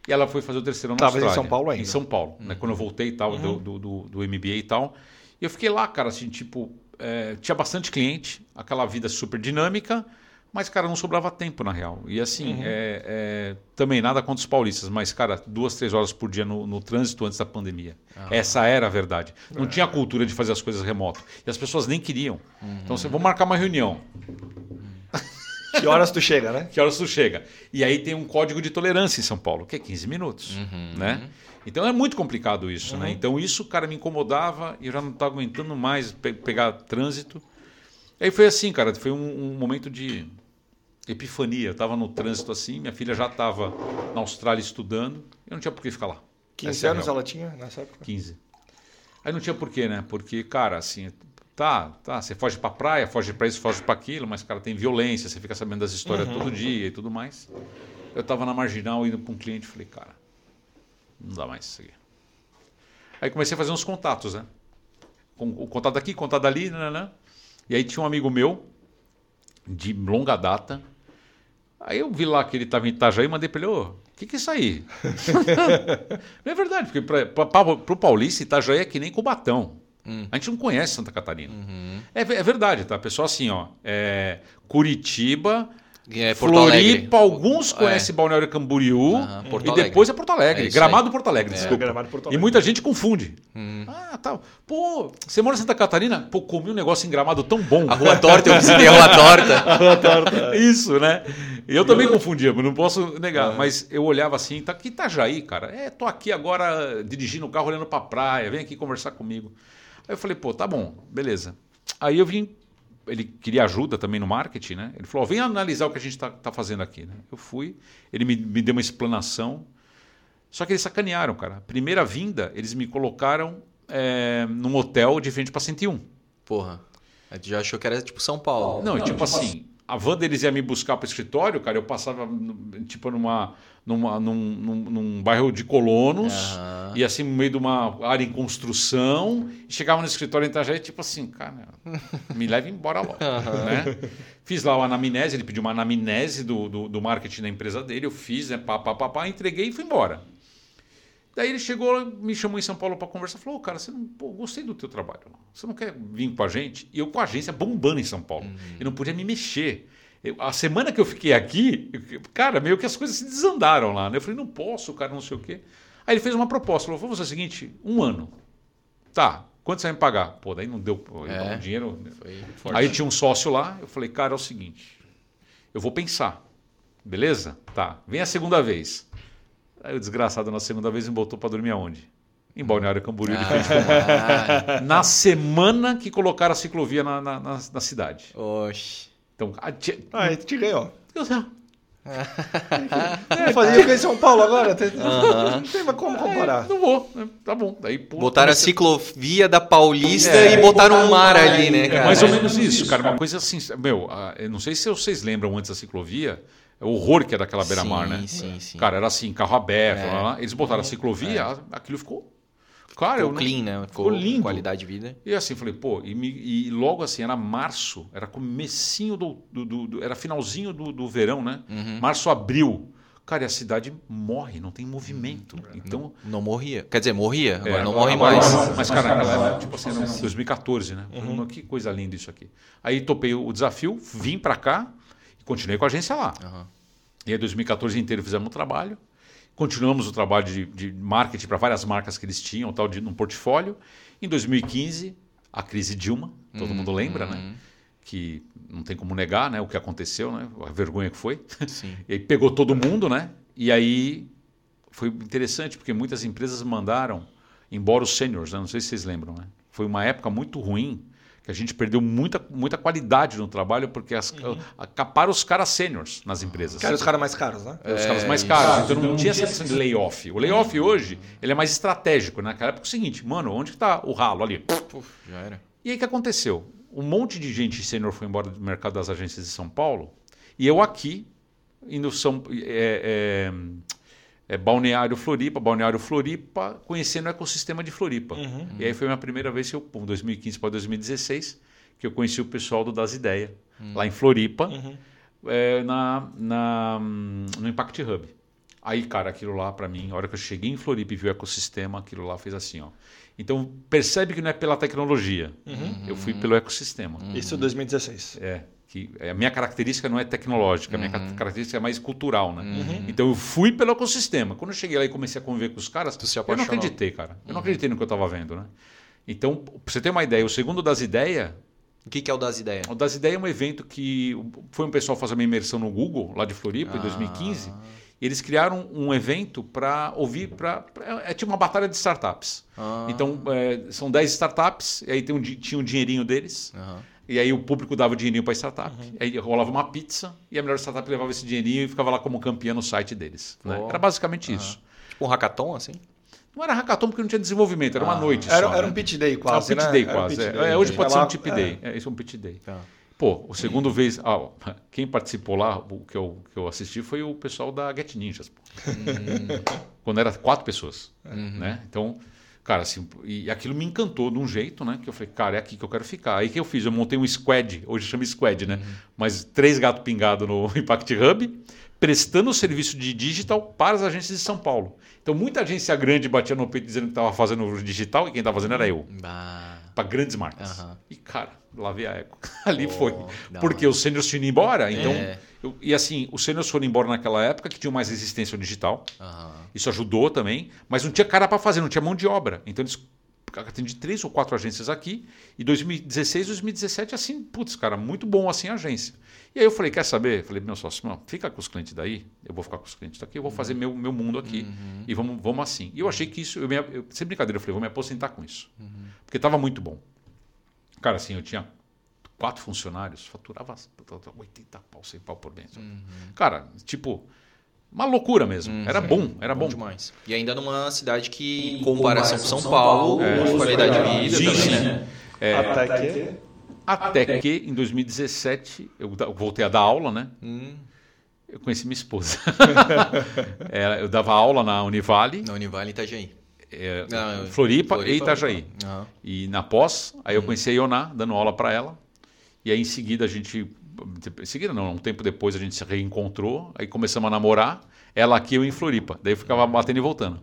E ela foi fazer o terceiro na Tava Austrália. em São Paulo ainda. Em São Paulo. Né? Uhum. Né? Quando eu voltei e tal, uhum. do, do, do, MBA e tal. E eu fiquei lá, cara, assim, tipo... É, tinha bastante cliente, aquela vida super dinâmica mas, cara, não sobrava tempo, na real. E assim, uhum. é, é, também nada contra os paulistas, mas, cara, duas, três horas por dia no, no trânsito antes da pandemia. Ah. Essa era a verdade. Não é. tinha a cultura de fazer as coisas remoto. E as pessoas nem queriam. Uhum. Então, você, vamos marcar uma reunião. Que horas tu chega, né? Que horas tu chega. E aí tem um código de tolerância em São Paulo, que é 15 minutos, uhum. né? Então é muito complicado isso, né? Uhum. Então isso, cara, me incomodava e eu já não estava aguentando mais pe pegar trânsito. E aí foi assim, cara, foi um, um momento de epifania. Eu estava no trânsito assim, minha filha já estava na Austrália estudando, eu não tinha por que ficar lá. 15 é anos ela tinha nessa época? 15. Aí não tinha por quê, né? Porque, cara, assim, tá, tá, você foge pra praia, foge para isso, foge para aquilo, mas, cara, tem violência, você fica sabendo das histórias uhum. todo dia e tudo mais. Eu estava na marginal indo para um cliente e falei, cara, não dá mais isso aqui. Aí comecei a fazer uns contatos, né? O contato daqui, contato dali, né, né, né? E aí tinha um amigo meu, de longa data, Aí eu vi lá que ele estava em Itajaí e mandei para ele, ô, o que, que é isso aí? [laughs] [laughs] não é verdade, porque para o paulista, Itajaí é que nem Cubatão. Hum. A gente não conhece Santa Catarina. Uhum. É, é, verdade, tá? Pessoal assim, ó, é Curitiba, é, Floripa, alguns é. conhecem é. Balneário Camboriú e depois é Porto Alegre. É Gramado Porto Alegre, é. desculpa. Gramado Porto Alegre. E muita gente confunde. Hum. Ah, tá. Pô, você mora em Santa Catarina? Pô, comi um negócio em Gramado tão bom. A Rua Torta, eu visitei a Rua Torta. [laughs] a Rua Torta. [laughs] Isso, né? Eu também confundia, não posso negar. Mas eu olhava assim, tá aqui Itajaí, cara. É, tô aqui agora dirigindo o carro, olhando pra praia, vem aqui conversar comigo. Aí eu falei, pô, tá bom, beleza. Aí eu vim ele queria ajuda também no marketing, né? Ele falou: vem analisar o que a gente está tá fazendo aqui. Né? Eu fui, ele me, me deu uma explanação. Só que eles sacanearam, cara. Primeira vinda, eles me colocaram é, num hotel de frente para 101. Porra. A gente já achou que era tipo São Paulo. Não, Não tipo, tipo assim, a van deles ia me buscar para o escritório, cara, eu passava tipo numa, numa num, num, num bairro de colonos, uhum. e assim no meio de uma área em construção, e chegava no escritório em Itajaí, tipo assim, cara, me leve embora logo, [laughs] uhum. né? Fiz lá o anamnese, ele pediu uma anamnese do, do, do marketing da empresa dele, eu fiz, né, pá, pá, pá, pá, entreguei e fui embora. Daí ele chegou, me chamou em São Paulo para conversar, falou, oh, cara, você não, pô, gostei do teu trabalho, você não quer vir com a gente? E eu com a agência bombando em São Paulo, uhum. eu não podia me mexer. Eu, a semana que eu fiquei aqui, cara, meio que as coisas se desandaram lá, né? Eu falei, não posso, cara, não sei o quê. Aí ele fez uma proposta, falou, vamos fazer o seguinte, um ano. Tá, quanto você vai me pagar? Pô, daí não deu, é, um dinheiro. Aí tinha um sócio lá, eu falei, cara, é o seguinte, eu vou pensar, beleza? Tá, vem a segunda vez. Aí o desgraçado na segunda vez me botou para dormir aonde? Em Balneário Camboriú, ah, de frente ah, [laughs] Na semana que colocaram a ciclovia na, na, na, na cidade. Oxi. Então, a tia... Ah, eu te ganhou. Eu sei. é, fazia com em São Paulo agora. Não tem como comparar. É, não vou. Né? Tá bom. Daí, pô, botaram a ciclovia da Paulista é, e botaram um mar ali, né, cara? É mais ou menos isso, cara. Uma coisa assim. Meu, eu não sei se vocês lembram antes da ciclovia o horror que era aquela beira-mar, né? Sim, sim. Cara, era assim, carro aberto. É. Lá, eles botaram a ciclovia, é. aquilo ficou. Cara, ficou eu, clean, né? Ficou, ficou lindo. Qualidade de vida. E assim, falei, pô, e, me, e logo assim, era março, era comecinho do. do, do, do era finalzinho do, do verão, né? Uhum. Março, abril. Cara, e a cidade morre, não tem movimento. Então. Não, não morria. Quer dizer, morria, agora é, não morre agora, mais. Mas, cara, naquela [laughs] época, tipo assim, era 2014, né? Uhum. que coisa linda isso aqui. Aí topei o desafio, vim para cá continuei com a agência lá. Uhum. E aí, 2014 inteiro fizemos um trabalho. Continuamos o trabalho de, de marketing para várias marcas que eles tinham, tal de no portfólio. Em 2015, a crise Dilma, todo uhum. mundo lembra, né? Uhum. Que não tem como negar, né? O que aconteceu, né? A vergonha que foi. Sim. [laughs] e aí pegou todo mundo, né? E aí foi interessante porque muitas empresas mandaram embora os seniors, né? não sei se vocês lembram, né? Foi uma época muito ruim que a gente perdeu muita, muita qualidade no trabalho porque as, uhum. acaparam os caras sêniores nas empresas. Que eram os caras mais caros, né? É, os caras mais caros. Então não tinha essa questão de layoff. O layoff hoje ele é mais estratégico. Né? Naquela época é o seguinte, mano, onde está o ralo ali? Puf, já era. E aí o que aconteceu? Um monte de gente sênior foi embora do mercado das agências de São Paulo e eu aqui, indo São, é, é, é, Balneário Floripa, Balneário Floripa, conhecendo o ecossistema de Floripa. Uhum. E aí foi a minha primeira vez, que eu, 2015 para 2016, que eu conheci o pessoal do Das Ideia, uhum. lá em Floripa, uhum. é, na, na, no Impact Hub. Aí, cara, aquilo lá para mim, a hora que eu cheguei em Floripa e vi o ecossistema, aquilo lá fez assim, ó. Então, percebe que não é pela tecnologia. Uhum. Eu fui pelo ecossistema. Isso em 2016. É que a minha característica não é tecnológica, a minha uhum. característica é mais cultural, né? Uhum. Então eu fui pelo ecossistema. Quando eu cheguei lá e comecei a conviver com os caras, eu não acreditei, cara. Eu não uhum. acreditei no que eu estava vendo, né? Então, pra você ter uma ideia, o segundo das ideias. O que, que é o das ideias? O das ideias é um evento que foi um pessoal fazer uma imersão no Google, lá de Floripa, ah. em 2015. E eles criaram um evento para ouvir, para é, é tipo uma batalha de startups. Ah. Então, é, são 10 startups, e aí tem um, tinha um dinheirinho deles. Uhum. E aí o público dava dinheirinho para a startup. Uhum. Aí rolava uma pizza e a melhor startup levava esse dinheirinho e ficava lá como campeã no site deles. Né? Era basicamente uhum. isso. Tipo um hackathon, assim? Não era hackathon porque não tinha desenvolvimento, era ah. uma noite era, só. Era né? um pitch day quase, era um pitch day né? quase. Um pitch day. É, hoje pode ser um tip day. É, isso é um pitch day. Tá. Pô, o segundo vez... Ah, quem participou lá, o que eu, que eu assisti foi o pessoal da Get Ninjas. Hum. Quando era quatro pessoas. Uhum. Né? Então... Cara, assim, e aquilo me encantou de um jeito, né? Que eu falei, cara, é aqui que eu quero ficar. Aí que eu fiz? Eu montei um squad, hoje chama squad, né? Uhum. Mas três gatos pingados no [laughs] Impact Hub, prestando o serviço de digital para as agências de São Paulo. Então, muita agência grande batia no peito dizendo que estava fazendo digital e quem estava fazendo era eu. Para grandes marcas. Uhum. E, cara, lá veio a Eco. [laughs] Ali oh, foi. Porque os sêniores tinham ido embora, então. É. Eu, e assim, os sêniores foram embora naquela época que tinham mais resistência ao digital. Uhum. Isso ajudou também, mas não tinha cara para fazer, não tinha mão de obra. Então eles atendi três ou quatro agências aqui. E 2016, 2017, assim, putz, cara, muito bom assim a agência. E aí eu falei, quer saber? Falei, meu sócio, não, fica com os clientes daí, eu vou ficar com os clientes daqui, eu vou fazer meu, meu mundo aqui uhum. e vamos, vamos assim. E eu achei que isso, eu, me, eu sem brincadeira, eu falei, vou me aposentar com isso. Uhum. Porque estava muito bom. Cara, assim, eu tinha quatro funcionários, faturava 80 pau, 100 pau por mês. Uhum. Cara, tipo, uma loucura mesmo. Uhum. Era bom, era bom. bom. demais. E ainda numa cidade que, em comparação com São, São Paulo, é, qualidade de vida também, né? É, até que... Até que, em 2017, eu voltei a dar aula, né? Hum. Eu conheci minha esposa. [laughs] É, eu dava aula na Univale. Na Univale Itajaí. É, Não, Floripa, Floripa, e Itajaí. Uhum. E na pós, aí eu hum. conheci a Ioná, dando aula para ela. E aí em seguida a gente. Em seguida não, um tempo depois a gente se reencontrou, aí começamos a namorar, ela aqui eu em Floripa. Daí eu ficava batendo e voltando.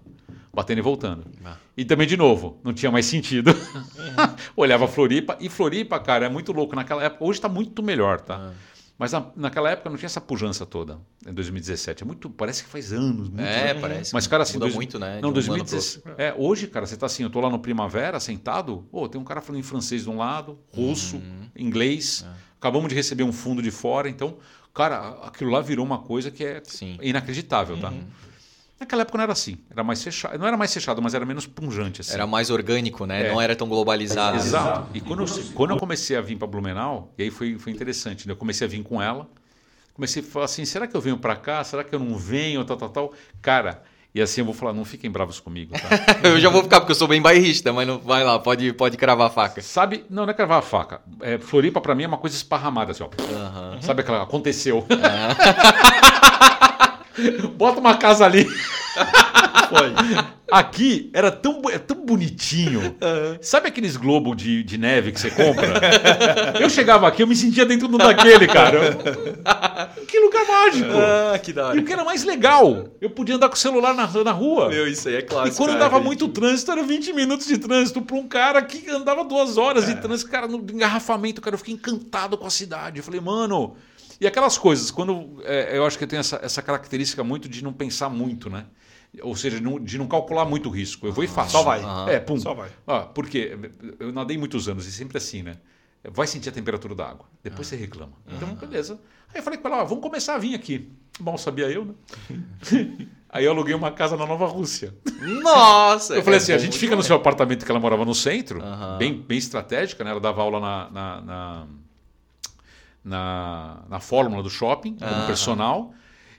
Batendo e voltando. Ah. E também, de novo, não tinha mais sentido. Uhum. [laughs] [laughs] Olhava Floripa. E Floripa, cara, é muito louco. Naquela época, hoje está muito melhor, tá? Uhum. Mas na, naquela época não tinha essa pujança toda, em 2017. É muito, parece que faz anos. Muito, é, né? parece. Mas, cara, assim. Muda dois, muito, né? Não, um 2017. É, hoje, cara, você tá assim, eu tô lá no Primavera, sentado, oh, tem um cara falando em francês de um lado, russo, uhum. inglês. É. Acabamos de receber um fundo de fora, então, cara, aquilo lá virou uma coisa que é Sim. inacreditável, tá? Uhum. Naquela época não era assim, era mais fechado. Não era mais fechado, mas era menos punjante. Assim. Era mais orgânico, né? É. Não era tão globalizado. Exato. E quando eu, quando eu comecei a vir para Blumenau, e aí foi, foi interessante, né? eu comecei a vir com ela, comecei a falar assim: será que eu venho para cá? Será que eu não venho? Tal, tal, tal. Cara, e assim eu vou falar, não fiquem bravos comigo, tá? [laughs] eu já vou ficar, porque eu sou bem bairrista, mas não, vai lá, pode, pode cravar a faca. Sabe, não, não é cravar a faca. É, Floripa para mim é uma coisa esparramada, assim, ó. Uhum. Sabe aquela, aconteceu. Uhum. [laughs] [laughs] Bota uma casa ali. [laughs] Foi. Aqui era tão, é tão bonitinho. Uhum. Sabe aqueles globos de, de neve que você compra? eu chegava aqui, eu me sentia dentro do daquele, cara. [laughs] que lugar mágico. Ah, que da hora. E o que era mais legal, eu podia andar com o celular na, na rua. Meu, isso aí é clássico. E quando cara, dava muito trânsito, era 20 minutos de trânsito para um cara que andava duas horas é. de trânsito. Cara, no engarrafamento, cara, eu fiquei encantado com a cidade. Eu falei, mano. E aquelas coisas, quando é, eu acho que eu tenho essa, essa característica muito de não pensar muito, né? Ou seja, de não calcular muito o risco. Eu vou e faço. Só vai. É, pum. Só vai. Ah, porque eu nadei muitos anos e sempre assim, né? Vai sentir a temperatura da água. Depois você reclama. Então, beleza. Aí eu falei com ela, ó, vamos começar a vir aqui. Bom, sabia eu, né? [laughs] Aí eu aluguei uma casa na Nova Rússia. Nossa! Eu falei é assim, a gente fica no seu apartamento que ela morava no centro, Aham. bem, bem estratégica, né? Ela dava aula na, na, na, na, na fórmula do shopping, como Aham. personal.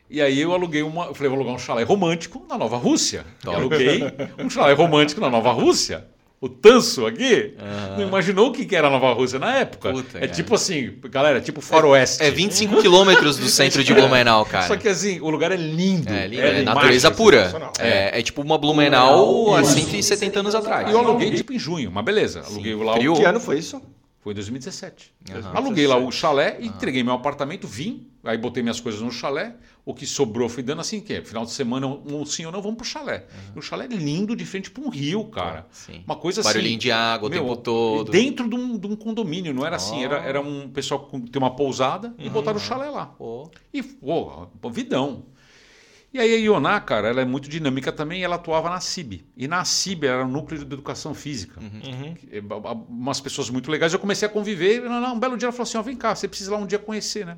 E aí eu aluguei uma. Eu falei, vou alugar um chalé romântico na Nova Rússia. E Top. aluguei um chalé romântico na Nova Rússia. O Tanso aqui Aham. não imaginou o que era a Nova Rússia na época. Puta, é cara. tipo assim, galera, tipo faroeste. É 25 quilômetros do centro de Blumenau, [laughs] cara. Só que assim, o lugar é lindo. É, lindo, é, demais. natureza pura. É, é tipo uma Blumenau há 170 anos atrás. E eu aluguei tipo em junho, mas beleza. Aluguei lá Frio. o. Que ano foi isso? Foi em 2017. Aham. Aluguei lá o chalé, entreguei meu apartamento, vim, aí botei minhas coisas no chalé. O que sobrou fui dando assim, que é, final de semana, um, sim ou não, vamos pro chalé. E o chalé é lindo, de frente para um rio, cara. Sim. Uma coisa assim. Barulhinho de água o meu, tempo todo. Dentro de um, de um condomínio, não era assim. Oh. Era, era um pessoal que tem uma pousada e botaram o chalé lá. Pô. E, pô, vidão. E aí a Ioná, cara, ela é muito dinâmica também, ela atuava na CIB. E na CIB era o núcleo de educação física. Uhum. Ba- Umas pessoas muito legais. Eu comecei a conviver. Um belo dia ela falou assim: ó, vem cá, você precisa lá um dia conhecer, né?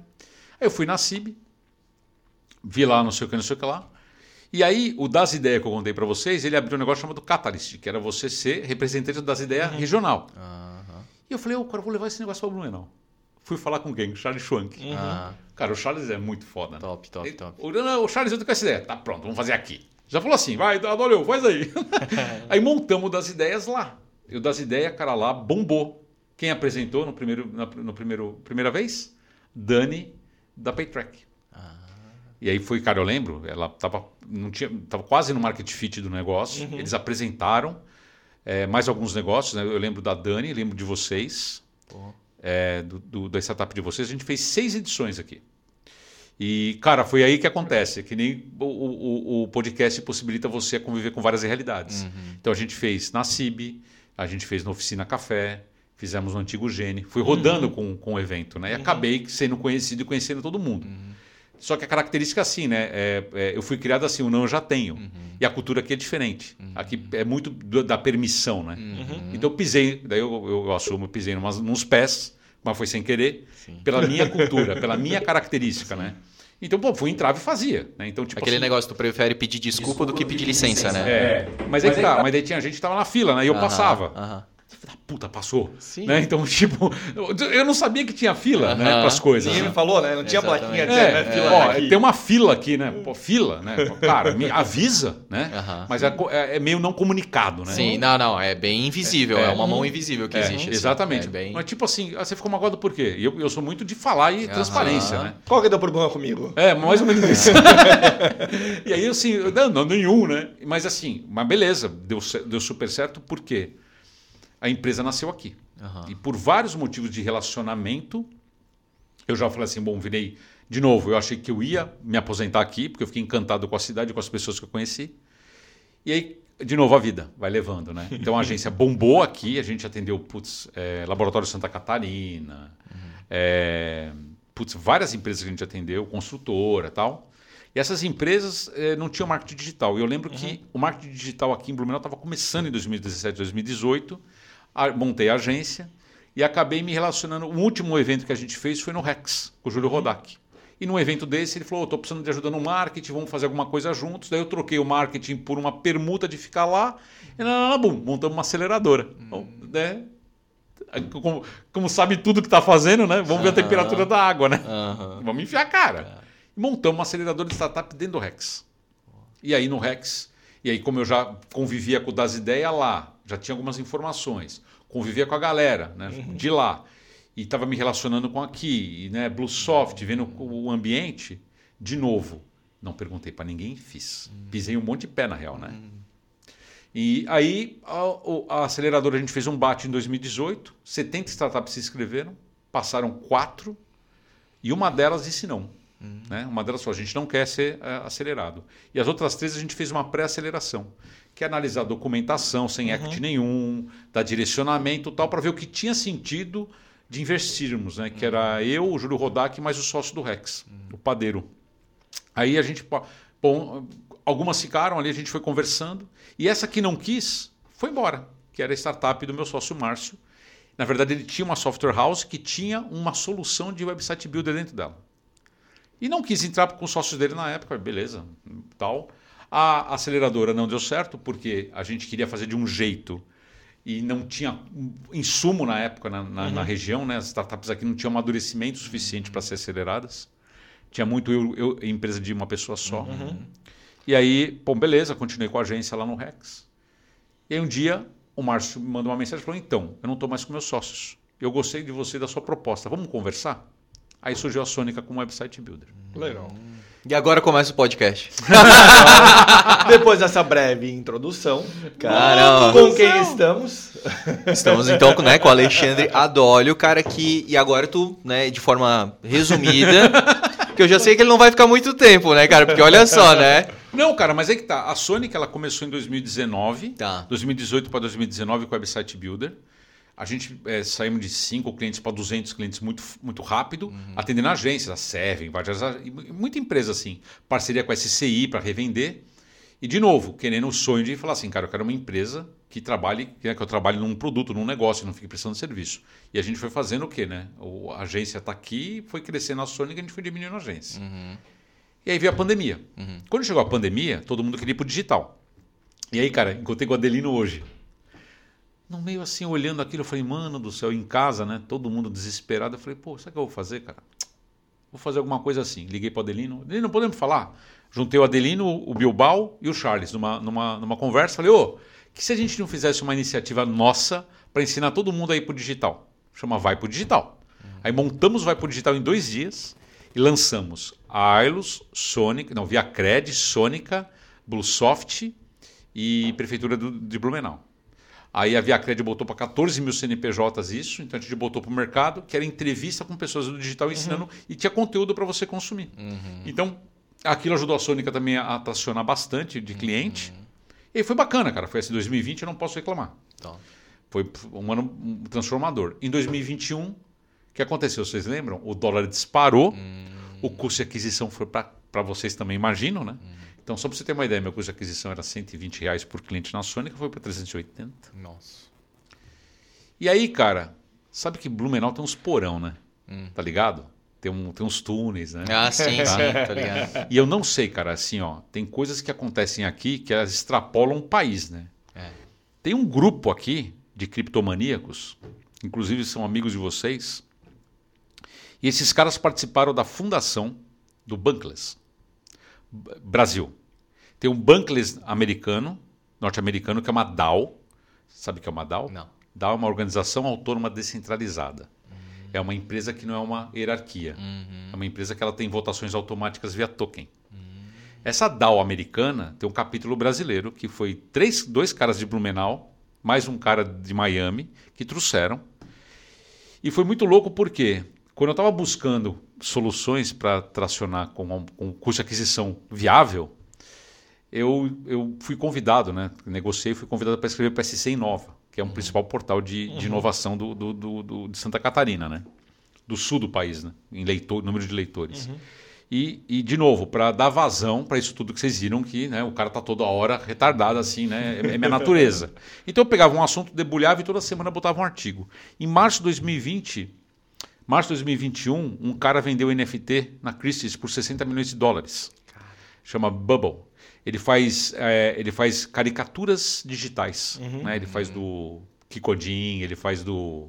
Aí eu fui na CIB, vi lá não sei o que, não sei o que lá. E aí, o Das Ideias que eu contei para vocês, ele abriu um negócio chamado Catalyst, que era você ser representante das ideias regional. Aham. E eu falei, ô, cara, eu vou levar esse negócio para Blumenau. Fui falar com quem? Com o Charles Schwank. Ah, Cara, o Charles é muito foda. né? top, top, Ele- top. O, não, o Charles, eu tô com essa ideia. Tá pronto, vamos fazer aqui. Já falou assim, vai, Adoleu, faz aí. [laughs] aí montamos o das ideias lá. E o das ideias, cara, lá bombou. Quem apresentou no primeiro, na no primeiro, primeira vez? Dani, da Paytrack. Ah. E aí foi, cara, eu lembro, ela tava, não tinha, tava quase no market fit do negócio. Eles apresentaram é, mais alguns negócios. Né? Eu lembro da Dani, lembro de vocês Pô. É, do, do- da startup de vocês, a gente fez seis edições aqui. E, cara, foi aí que acontece, que nem o, o- o podcast possibilita você conviver com várias realidades. Uhum. Então a gente fez na CIB, a gente fez na Oficina Café, fizemos no Antigo Gene, fui rodando com, com o evento, né? E acabei sendo conhecido e conhecendo todo mundo. Só que a característica é assim, né? É, é, eu fui criado assim, o não eu já tenho. E a cultura aqui é diferente. Aqui é muito do- da permissão, né? Então eu pisei, daí eu, eu, eu assumo, eu pisei numas, nos pés, mas foi sem querer, Sim. pela minha [laughs] cultura, pela minha característica, né? Então, pô, fui entrava e fazia, né? Então, tipo Aquele assim, negócio, tu prefere pedir desculpa, do que pedir licença, né? É, mas aí que tá, mas daí tinha gente que tava na fila, né? E eu passava. aham. Ah, puta, passou. Sim. Né? Então, [laughs] tipo, eu- não sabia que tinha fila, né, Aham. para as coisas. Né? me falou, né? Não tinha Exatamente. plaquinha É, né? Fila ó, tem uma fila aqui, né? Pô, fila, né? [laughs] Cara, me avisa, né? Aham. Mas é, é- é meio não comunicado, né? Sim, não, não, é bem invisível, é, É. uma mão invisível que É, existe. assim. exatamente. É bem... Mas tipo assim, ah, você ficou magoado por quê? Eu, eu sou muito de falar e transparência, né? Qual que deu problema comigo? É, mais ou menos isso. [laughs] e aí, assim, eu- não, não, nenhum, né? Mas assim, mas beleza, deu, deu super certo, por quê? A empresa nasceu aqui. Aham. E por vários motivos de relacionamento, eu já falei assim, bom, virei. De novo, eu achei que eu ia me aposentar aqui, porque eu fiquei encantado com a cidade, com as pessoas que eu conheci. E aí, de novo, a vida vai levando, né? Então a agência [laughs] bombou aqui, a gente atendeu, putz, é, Laboratório Santa Catarina, é, putz, várias empresas que a gente atendeu, construtora tal. E essas empresas eh, não tinham marketing digital. E eu lembro que o marketing digital aqui em Blumenau estava começando em 2017, 2018. Montei a agência e acabei me relacionando. O último evento que a gente fez foi no Rex, com o Júlio Rodak. E num evento desse, ele falou: estou precisando de ajuda no marketing, vamos fazer alguma coisa juntos. Daí eu troquei o marketing por uma permuta de ficar lá. E não, não, não, bum, montamos uma aceleradora. Então, né? Como, como sabe tudo que está fazendo, né? Vamos ver a temperatura da água, né? Aham. Vamos enfiar a cara. E montamos uma aceleradora de startup dentro do Rex. E aí no Rex, e aí como eu já convivia com o das ideias lá, já tinha algumas informações, convivia com a galera né, de lá, e estava me relacionando com aqui, e, né, Bluesoft, vendo o ambiente, de novo, não perguntei para ninguém, fiz. Pisei um monte de pé na real, né? E aí a, a aceleradora a gente fez um bate em 2018, 70 startups se inscreveram, passaram quatro e uma delas disse não. Né? Uma delas falou, a gente não quer ser eh, acelerado. E as outras três a gente fez uma pré-aceleração, que é analisar a documentação sem equity nenhum, dar direcionamento tal, para ver o que tinha sentido de investirmos, né? que era eu, o Júlio Rodak, mais o sócio do Rex, o padeiro. Aí a gente. Bom, algumas ficaram ali, a gente foi conversando. E essa que não quis, foi embora, que era a startup do meu sócio Márcio. Na verdade, ele tinha uma software house que tinha uma solução de website builder dentro dela. E não quis entrar com os sócios dele na época, beleza, tal. A aceleradora não deu certo porque a gente queria fazer de um jeito e não tinha insumo na época na, na, uhum. na região, né? As startups aqui não tinham amadurecimento suficiente para ser aceleradas. Tinha muito eu, eu, empresa de uma pessoa só. Uhum. E aí, bom, beleza, continuei com a agência lá no Rex. E aí um dia o Márcio me mandou uma mensagem e falou: então, eu não estou mais com meus sócios. Eu gostei de você e da sua proposta. Vamos conversar? Aí surgiu a Sônica como website builder. Legal. E agora começa o podcast. [laughs] Depois dessa breve introdução, Caramba. com quem estamos? Estamos então né, com o Alexandre Adólio, cara que. E agora tu, né, de forma resumida, [laughs] que eu já sei que ele não vai ficar muito tempo, né, cara? Porque olha só, né? Não, cara, mas é que tá. A Sonic ela começou em 2019, tá. 2018 para 2019 com o Website Builder. A gente é, saímos de 5 clientes para 200 clientes muito, muito rápido, uhum. atendendo agências, a Seven, várias, muita empresa assim. Parceria com a SCI para revender. E, de novo, querendo o sonho de falar assim, cara, eu quero uma empresa que trabalhe, que eu trabalhe num produto, num negócio, não fique prestando serviço. E a gente foi fazendo o quê, né? a agência está aqui, foi crescendo a e a gente foi diminuindo a agência. Uhum. E aí veio a pandemia. Uhum. Quando chegou a pandemia, todo mundo queria ir para o digital. E aí, cara, encontrei com o Adelino hoje no meio assim, olhando aquilo, eu falei, mano do céu, em casa, né? Todo mundo desesperado. Eu falei, pô, sabe o que eu vou fazer, cara? Vou fazer alguma coisa assim. Liguei para o Adelino. Adelino, podemos falar? Juntei o Adelino, o Bilbao e o Charles numa, numa, numa conversa. Falei, ô, que se a gente não fizesse uma iniciativa nossa para ensinar todo mundo a ir para o digital? Chama Vai para o Digital. Uhum. Aí montamos Vai para o Digital em dois dias e lançamos a Ailus, Sonic, não, Via Cred, Sônica, Bluesoft e Prefeitura do, de Blumenau. Aí a Viacred botou para 14 mil CNPJs isso, então a gente botou para o mercado, que era entrevista com pessoas do digital ensinando uhum. e tinha conteúdo para você consumir. Uhum. Então, aquilo ajudou a Sônica também a atracionar bastante de cliente. Uhum. E foi bacana, cara. Foi assim, 2020 eu não posso reclamar. Então. Foi um ano transformador. Em 2021, o que aconteceu? Vocês lembram? O dólar disparou, hum. o custo de aquisição foi para vocês também, imaginam, né? Então, só para você ter uma ideia, meu custo de aquisição era 120 reais por cliente na Sônica, foi para 380. Nossa. E aí, cara, sabe que Blumenau tem uns porão, né? Hum. Tá ligado? Tem, um, tem uns túneis, né? Ah, sim, tá? sim, [laughs] tá ligado. E eu não sei, cara, assim, ó, tem coisas que acontecem aqui que elas extrapolam o país, né? É. Tem um grupo aqui de criptomaníacos, inclusive são amigos de vocês, e esses caras participaram da fundação do Bankless. Brasil. Tem um Bankless americano, norte-americano, que é uma DAO. Sabe o que é uma DAO? Não. DAO é uma organização autônoma descentralizada. Uhum. É uma empresa que não é uma hierarquia. Uhum. É uma empresa que ela tem votações automáticas via token. Uhum. Essa DAO americana tem um capítulo brasileiro, que foi três, dois caras de Blumenau, mais um cara de Miami, que trouxeram. E foi muito louco porque quando eu estava buscando soluções para tracionar com, com custo de aquisição viável, eu, eu fui convidado, né? negociei fui convidado para escrever para a SC Inova, que é um uhum. principal portal de, uhum. de inovação do, do, do, do, de Santa Catarina, né? do sul do país, né? em leitor, número de leitores. Uhum. E, e, de novo, para dar vazão para isso tudo que vocês viram, que né, o cara está toda hora retardado assim, né? É, é minha natureza. [laughs] Então eu pegava um assunto, debulhava e toda semana botava um artigo. Em março de 2020, Março de 2021, um cara vendeu NFT na Christie's por 60 milhões de dólares. Chama Bubble. Ele faz, é, ele faz caricaturas digitais. Uhum. Né? Ele faz do Kikodin, ele faz do,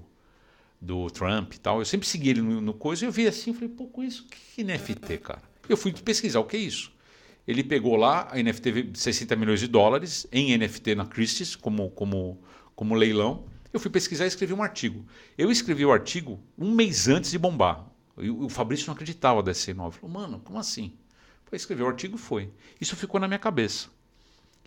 do Trump e tal. Eu sempre segui ele no, no coisa e eu vi assim, falei, pô, com isso, que NFT, cara? Eu fui pesquisar o que é isso. Ele pegou lá a NFT de 60 milhões de dólares em NFT na Christie's como, como, como leilão eu fui pesquisar e escrevi um artigo. Eu escrevi o artigo um mês antes de bombar. E o Fabrício não acreditava da SC9. Falou, mano, como assim? Foi escrever o artigo foi. Isso ficou na minha cabeça.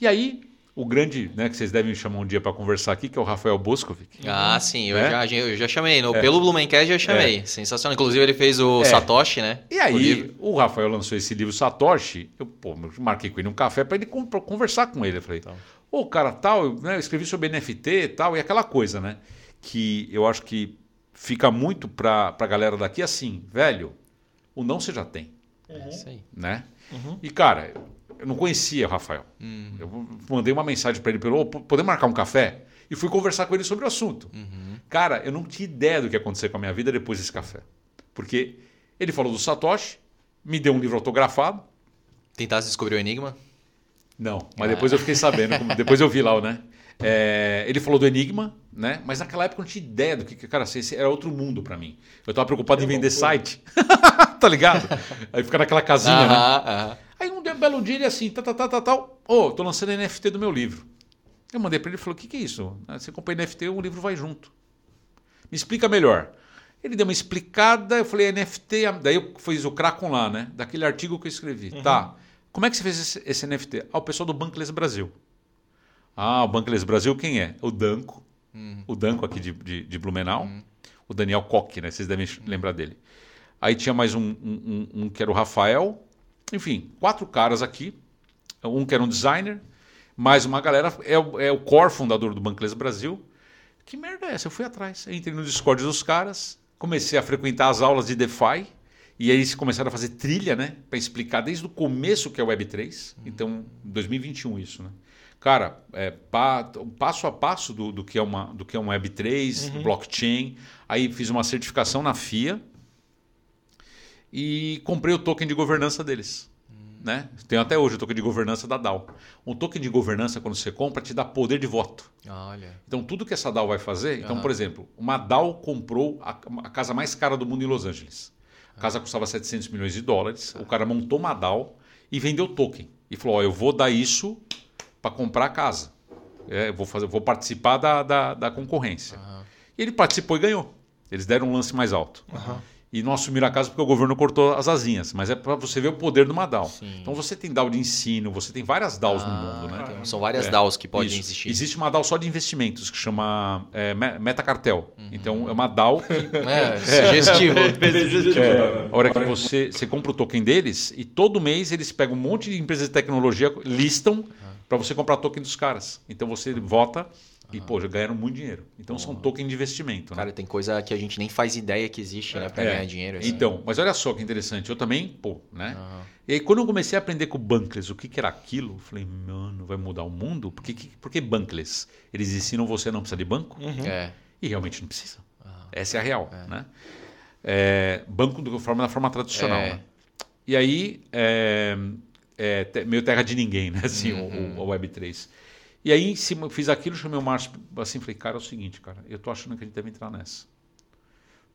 E aí, o grande, né, que vocês devem chamar um dia para conversar aqui, que é o Rafael Boscovic. Ah, sim, eu, é? já, eu já chamei. No, é. Pelo Blumencast já chamei. É. Sensacional. Inclusive, ele fez o é. Satoshi, né? E aí, o, o, Rafael lançou esse livro Satoshi. Eu pô, marquei com ele um café para ele conversar com ele. Eu falei, então. O cara tal, eu, né, eu escrevi sobre NFT e tal, e aquela coisa, né? Que eu acho que fica muito para a galera daqui assim, velho, o não você já tem. É isso aí. Né? Uhum. E, cara, eu não conhecia o Rafael. Uhum. Eu mandei uma mensagem para ele, pelo, poder marcar um café? E fui conversar com ele sobre o assunto. Uhum. Cara, eu não tinha ideia do que ia acontecer com a minha vida depois desse café. Porque ele falou do Satoshi, me deu um livro autografado. Tentasse descobrir o enigma? Não, mas depois eu fiquei sabendo, depois eu vi lá, né? É, ele falou do Enigma, né? Mas naquela época eu não tinha ideia do que, cara, esse era outro mundo para mim. Eu tava preocupado em vender site, [laughs] tá ligado? Aí fica naquela casinha, né? Aí um belo dia ele assim, tal, tal, tal, tal, ô, oh, tô lançando NFT do meu livro. Eu mandei para ele e falou, o que, que é isso? Ah, você compra NFT, o livro vai junto. Me explica melhor. Ele deu uma explicada, eu falei, NFT, daí eu fiz o Cracon lá, né? Daquele artigo que eu escrevi. Uhum. Tá, como é que você fez esse, esse NFT? Ah, o pessoal do Bankless Brasil. Ah, o Bankless Brasil quem é? O Danco. Uhum. O Danco aqui de, de, de Blumenau. Uhum. O Daniel Koch, né? Vocês devem lembrar dele. Aí tinha mais um, um, um, um, que era o Rafael. Enfim, quatro caras aqui. Um que era um designer. Mais uma galera. É, é o core fundador do Bankless Brasil. Que merda é essa? Eu fui atrás. Eu entrei no Discord dos caras. Comecei a frequentar as aulas de DeFi. E aí eles começaram a fazer trilha, né? Para explicar desde o começo que é o Web3. Então, 2021 isso, né? Cara, é, pa, passo a passo do, do, que é uma, do que é um Web3, uhum. blockchain. Aí fiz uma certificação na FIA e comprei o token de governança deles. Né? Tem até hoje o token de governança da DAO. Um token de governança, quando você compra, te dá poder de voto. Olha. Então, tudo que essa DAO vai fazer. Então, uhum. por exemplo, uma DAO comprou a, a, casa mais cara do mundo em Los Angeles. A casa custava 700 milhões de dólares. O cara montou uma DAO e vendeu token. E falou: Ó, eu vou dar isso para comprar a casa. É, vou, fazer, vou participar da, da, da concorrência. Uhum. E ele participou e ganhou. Eles deram um lance mais alto. Uhum. E não assumiram a casa porque o governo cortou as asinhas. Mas é para você ver o poder de uma DAO. Sim. Então você tem DAO de ensino, você tem várias DAOs ah, no mundo. Né? São várias é. DAOs que podem Isso. existir. Existe uma DAO só de investimentos que chama é, Metacartel. Uhum. Então é uma DAO [laughs] que. [laughs] É, sugestivo. é, a hora que você, você compra o token deles e todo mês eles pegam um monte de empresas de tecnologia, listam. Uhum para você comprar token dos caras. Então você vota e, pô, já ganharam muito dinheiro. Então são token de investimento. Né? Cara, né? tem coisa que a gente nem faz ideia que existe, né? Para é. ganhar dinheiro. Assim. Então, mas olha só que interessante. Eu também, pô, né? E aí, quando eu comecei a aprender com o Bankless o que, que era aquilo, eu falei, mano, vai mudar o mundo? Por que, por que Bankless? Eles ensinam você a não precisar de banco? Uhum. É. E realmente não precisa. Essa é a real, é. né? É, banco de forma, da forma tradicional, é. né? E aí, é, é, meio terra de ninguém, né? [laughs] Assim, uhum. o, o, Web3. E aí, em cima, fiz aquilo, chamei o Márcio assim, falei, cara, é o seguinte, cara, eu tô achando que a gente deve entrar nessa.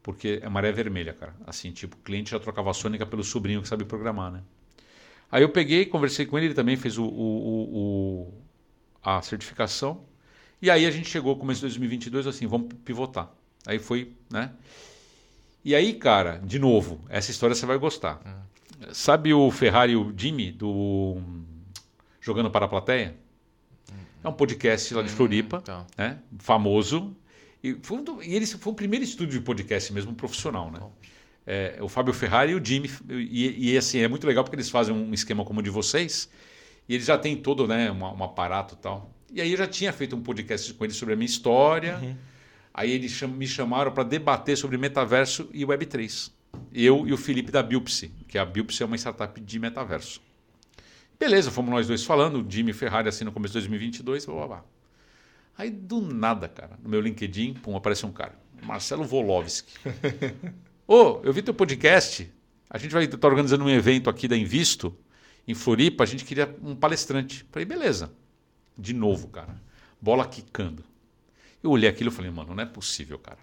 Porque é maré vermelha, cara. Assim, tipo, o cliente já trocava a Sônica pelo sobrinho que sabe programar, né? Aí eu peguei, conversei com ele, ele também fez o, o, o a certificação. E aí a gente chegou, começo de 2022, assim, vamos pivotar. Aí foi, né? E aí, cara, de novo, essa história você vai gostar. Uhum. Sabe o Ferrari e o Jimmy do Jogando para a Plateia? É um podcast lá de hum, Floripa, tá. né? famoso. E, foi um, e ele foi o primeiro estúdio de podcast mesmo profissional, né? É, o Fábio Ferrari e o Jimmy. E, e, assim, é muito legal porque eles fazem um esquema como o de vocês. E eles já têm todo né, um, um aparato e tal. E aí eu já tinha feito um podcast com eles sobre a minha história. Uhum. Aí eles me chamaram para debater sobre metaverso e Web3 eu e o Felipe da Biopsy, que a Biopsy é uma startup de metaverso. Beleza, fomos nós dois falando, o Jimmy Ferrari assim no começo de 2022, blá, blá, blá. Aí do nada, cara, no meu LinkedIn, pum, aparece um cara, Marcelo Volovski. [laughs] Ô, oh, eu vi teu podcast, a gente vai estar tá organizando um evento aqui da Invisto, em Floripa, a gente queria um palestrante. Falei, beleza. De novo, cara, bola quicando. Eu olhei aquilo e falei, mano, não é possível, cara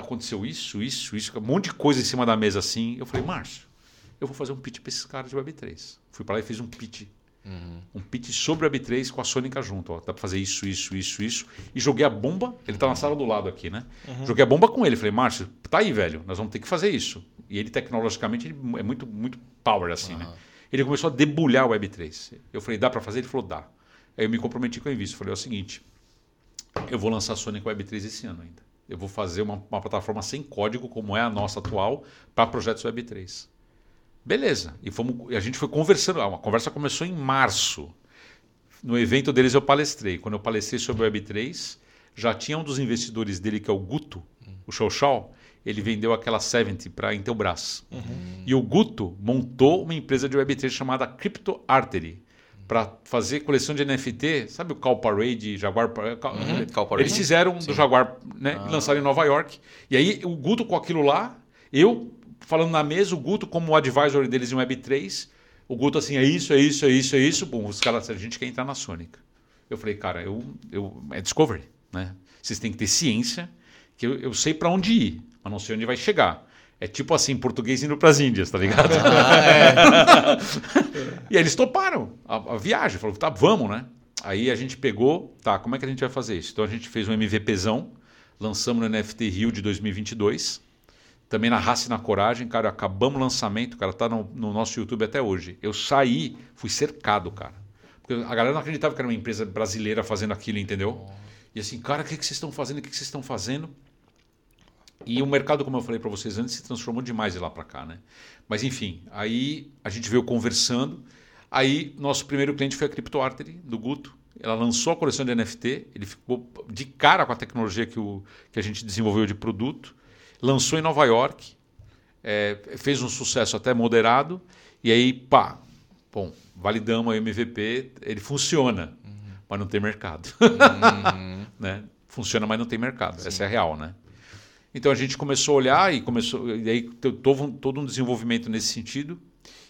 aconteceu isso, isso, isso, um monte de coisa em cima da mesa assim. Eu falei, Márcio, eu vou fazer um pitch para esses caras de Web3. Fui para lá e fiz um pitch. Uhum. Um pitch sobre Web3 com a Sônica junto. Ó. Dá para fazer isso, isso, isso, isso. E joguei a bomba. Ele está na sala do lado aqui, né? Uhum. Joguei a bomba com ele. Falei, Márcio, tá aí, velho. Nós vamos ter que fazer isso. E ele, tecnologicamente, ele é muito, muito power, assim, uhum. né? Ele começou a debulhar o Web3. Eu falei, dá para fazer? Ele falou, dá. Aí eu me comprometi com a Invisto. Falei, é o seguinte, eu vou lançar a Sônica Web3 esse ano ainda eu vou fazer uma, uma plataforma sem código, como é a nossa atual, para projetos Web3. Beleza. E fomos, a gente foi conversando. A conversa começou em março. No evento deles eu palestrei. Quando eu palestrei sobre o Web3, já tinha um dos investidores dele, que é o Guto, o Shao, ele vendeu aquela 70 para a Intelbras. Uhum. E o Guto montou uma empresa de Web3 chamada Crypto Artery para fazer coleção de NFT, sabe o Cal Parade, Jaguar uhum, Parade? Eles fizeram Sim. do Jaguar, né? Ah. Lançaram em Nova York. E aí o Guto com aquilo lá, eu falando na mesa, o Guto como advisor deles em Web3, O Guto assim, é isso, é isso, é isso, é isso. Bom, os caras, a gente quer entrar na Sônica. Eu falei, cara, eu, eu, é Discovery, né? Vocês têm que ter ciência, que eu, eu sei para onde ir, mas não sei onde vai chegar. É tipo assim, português indo para as Índias, tá ligado? [laughs] Ah, é. [laughs] e eles toparam a, a viagem. Falou, tá, vamos, né? Aí a gente pegou, tá, como é que a gente vai fazer isso? Então a gente fez um MVPzão, lançamos no NFT Rio de 2022. Também na raça e na coragem, cara, acabamos o lançamento, cara, tá no, no, nosso YouTube até hoje. Eu saí, fui cercado, cara. Porque a galera não acreditava que era uma empresa brasileira fazendo aquilo, entendeu? E assim, cara, o que, que vocês estão fazendo? O que, que vocês estão fazendo? E o mercado, como eu falei para vocês antes, se transformou demais de lá para cá, né? Mas enfim, aí a gente veio conversando. Aí nosso primeiro cliente foi a CryptoArtery, do Guto. Ela lançou a coleção de NFT, ele ficou de cara com a tecnologia que, o, que a gente desenvolveu de produto lançou em Nova York, é, fez um sucesso até moderado, e aí, pá, bom, validamos o MVP, ele funciona, uhum. mas não tem mercado. Uhum. [laughs] né? Funciona, mas não tem mercado. Sim. Essa é a real, né? Então a gente começou a olhar e começou, e aí todo, todo um desenvolvimento nesse sentido.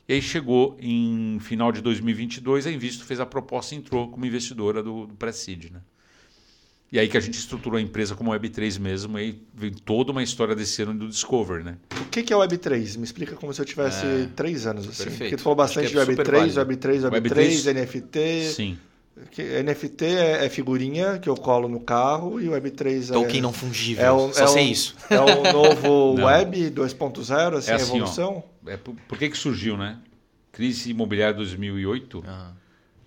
E aí chegou em final de 2022, a Invisto fez a proposta e entrou como investidora do, do Prestige, né? E aí que a gente estruturou a empresa como Web3 mesmo, e aí vem toda uma história desse ano do Discover, né? O que, que é Web3? Me explica como se eu tivesse é... três anos assim. Perfeito. Porque tu falou bastante é de Web3, Web3, Web3, Web3, NFT. Sim. NFT é, é, figurinha que eu colo no carro e o Web3 é. Token não fungível. É o, Só é sei um, isso. É o [laughs] novo Web 2.0, assim, é assim, evolução. Ó, é, por, por, que, que surgiu, né? Crise imobiliária 2008. Uhum.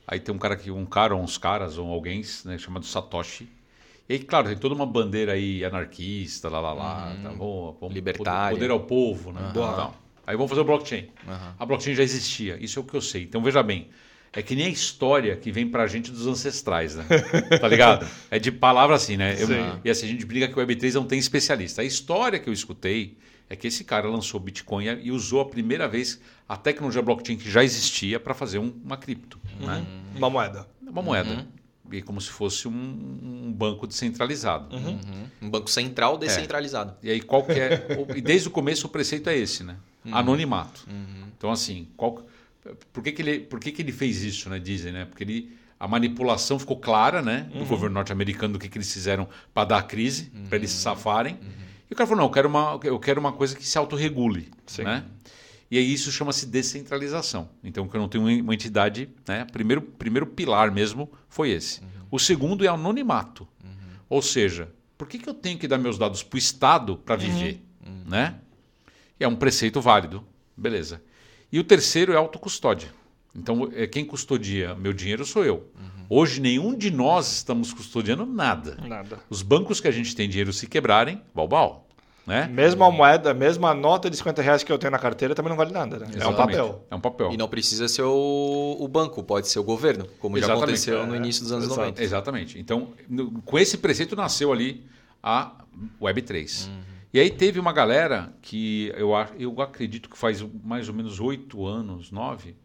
Aí tem um cara que um cara ou uns caras ou alguém né, chamado Satoshi e claro, tem toda uma bandeira aí anarquista, lá, lá, lá. Uhum. Tá bom, vamos, Libertário. Poder ao povo, né? Uhum. Então, aí vamos fazer o blockchain. Uhum. A blockchain já existia, isso é o que eu sei. Então, veja bem, é que nem a história que vem pra gente dos ancestrais, né? [laughs] tá ligado? É de palavra assim, né? Eu, e assim, a gente briga que o Web3 não tem especialista. A história que eu escutei é que esse cara lançou Bitcoin e usou a primeira vez a tecnologia blockchain que já existia para fazer um, uma cripto. Né? Uma moeda. Uma moeda. Uhum como se fosse um, um banco descentralizado. Uhum. Uhum. Um banco central descentralizado. É. E aí qual é, e desde o começo o preceito é esse, né? Uhum. Anonimato. Uhum. Então assim, qual, por que, que ele, por que, que ele fez isso, né? Dizem, né? Porque ele a manipulação ficou clara, né, do uhum. governo norte-americano do que, que eles fizeram para dar a crise, para eles se uhum. safarem. E o cara falou: "Não, eu quero uma eu quero uma coisa que se autorregule", né? E aí isso chama-se descentralização. Então, que eu não tenho uma entidade, né? Primeiro, primeiro pilar mesmo foi esse. Uhum. O segundo é anonimato. Uhum. Ou seja, por que, que eu tenho que dar meus dados para o Estado para uhum. viver? Uhum. Né? É um preceito válido. Beleza. E o terceiro é autocustódia. Então, é quem custodia meu dinheiro sou eu. Uhum. Hoje, nenhum de nós estamos custodiando nada. Nada. Os bancos que a gente tem dinheiro se quebrarem, balbal. Né? Mesmo a moeda, mesmo a nota de 50 reais que eu tenho na carteira também não vale nada. Né? É um papel. É um papel. E não precisa ser o, o banco, pode ser o governo, como Exatamente. já aconteceu é, no início dos anos exato. 90. Exatamente. Então, no, com esse preceito nasceu ali a Web3. Uhum. E aí teve uma galera que eu, eu acredito que faz mais ou menos oito anos, nove,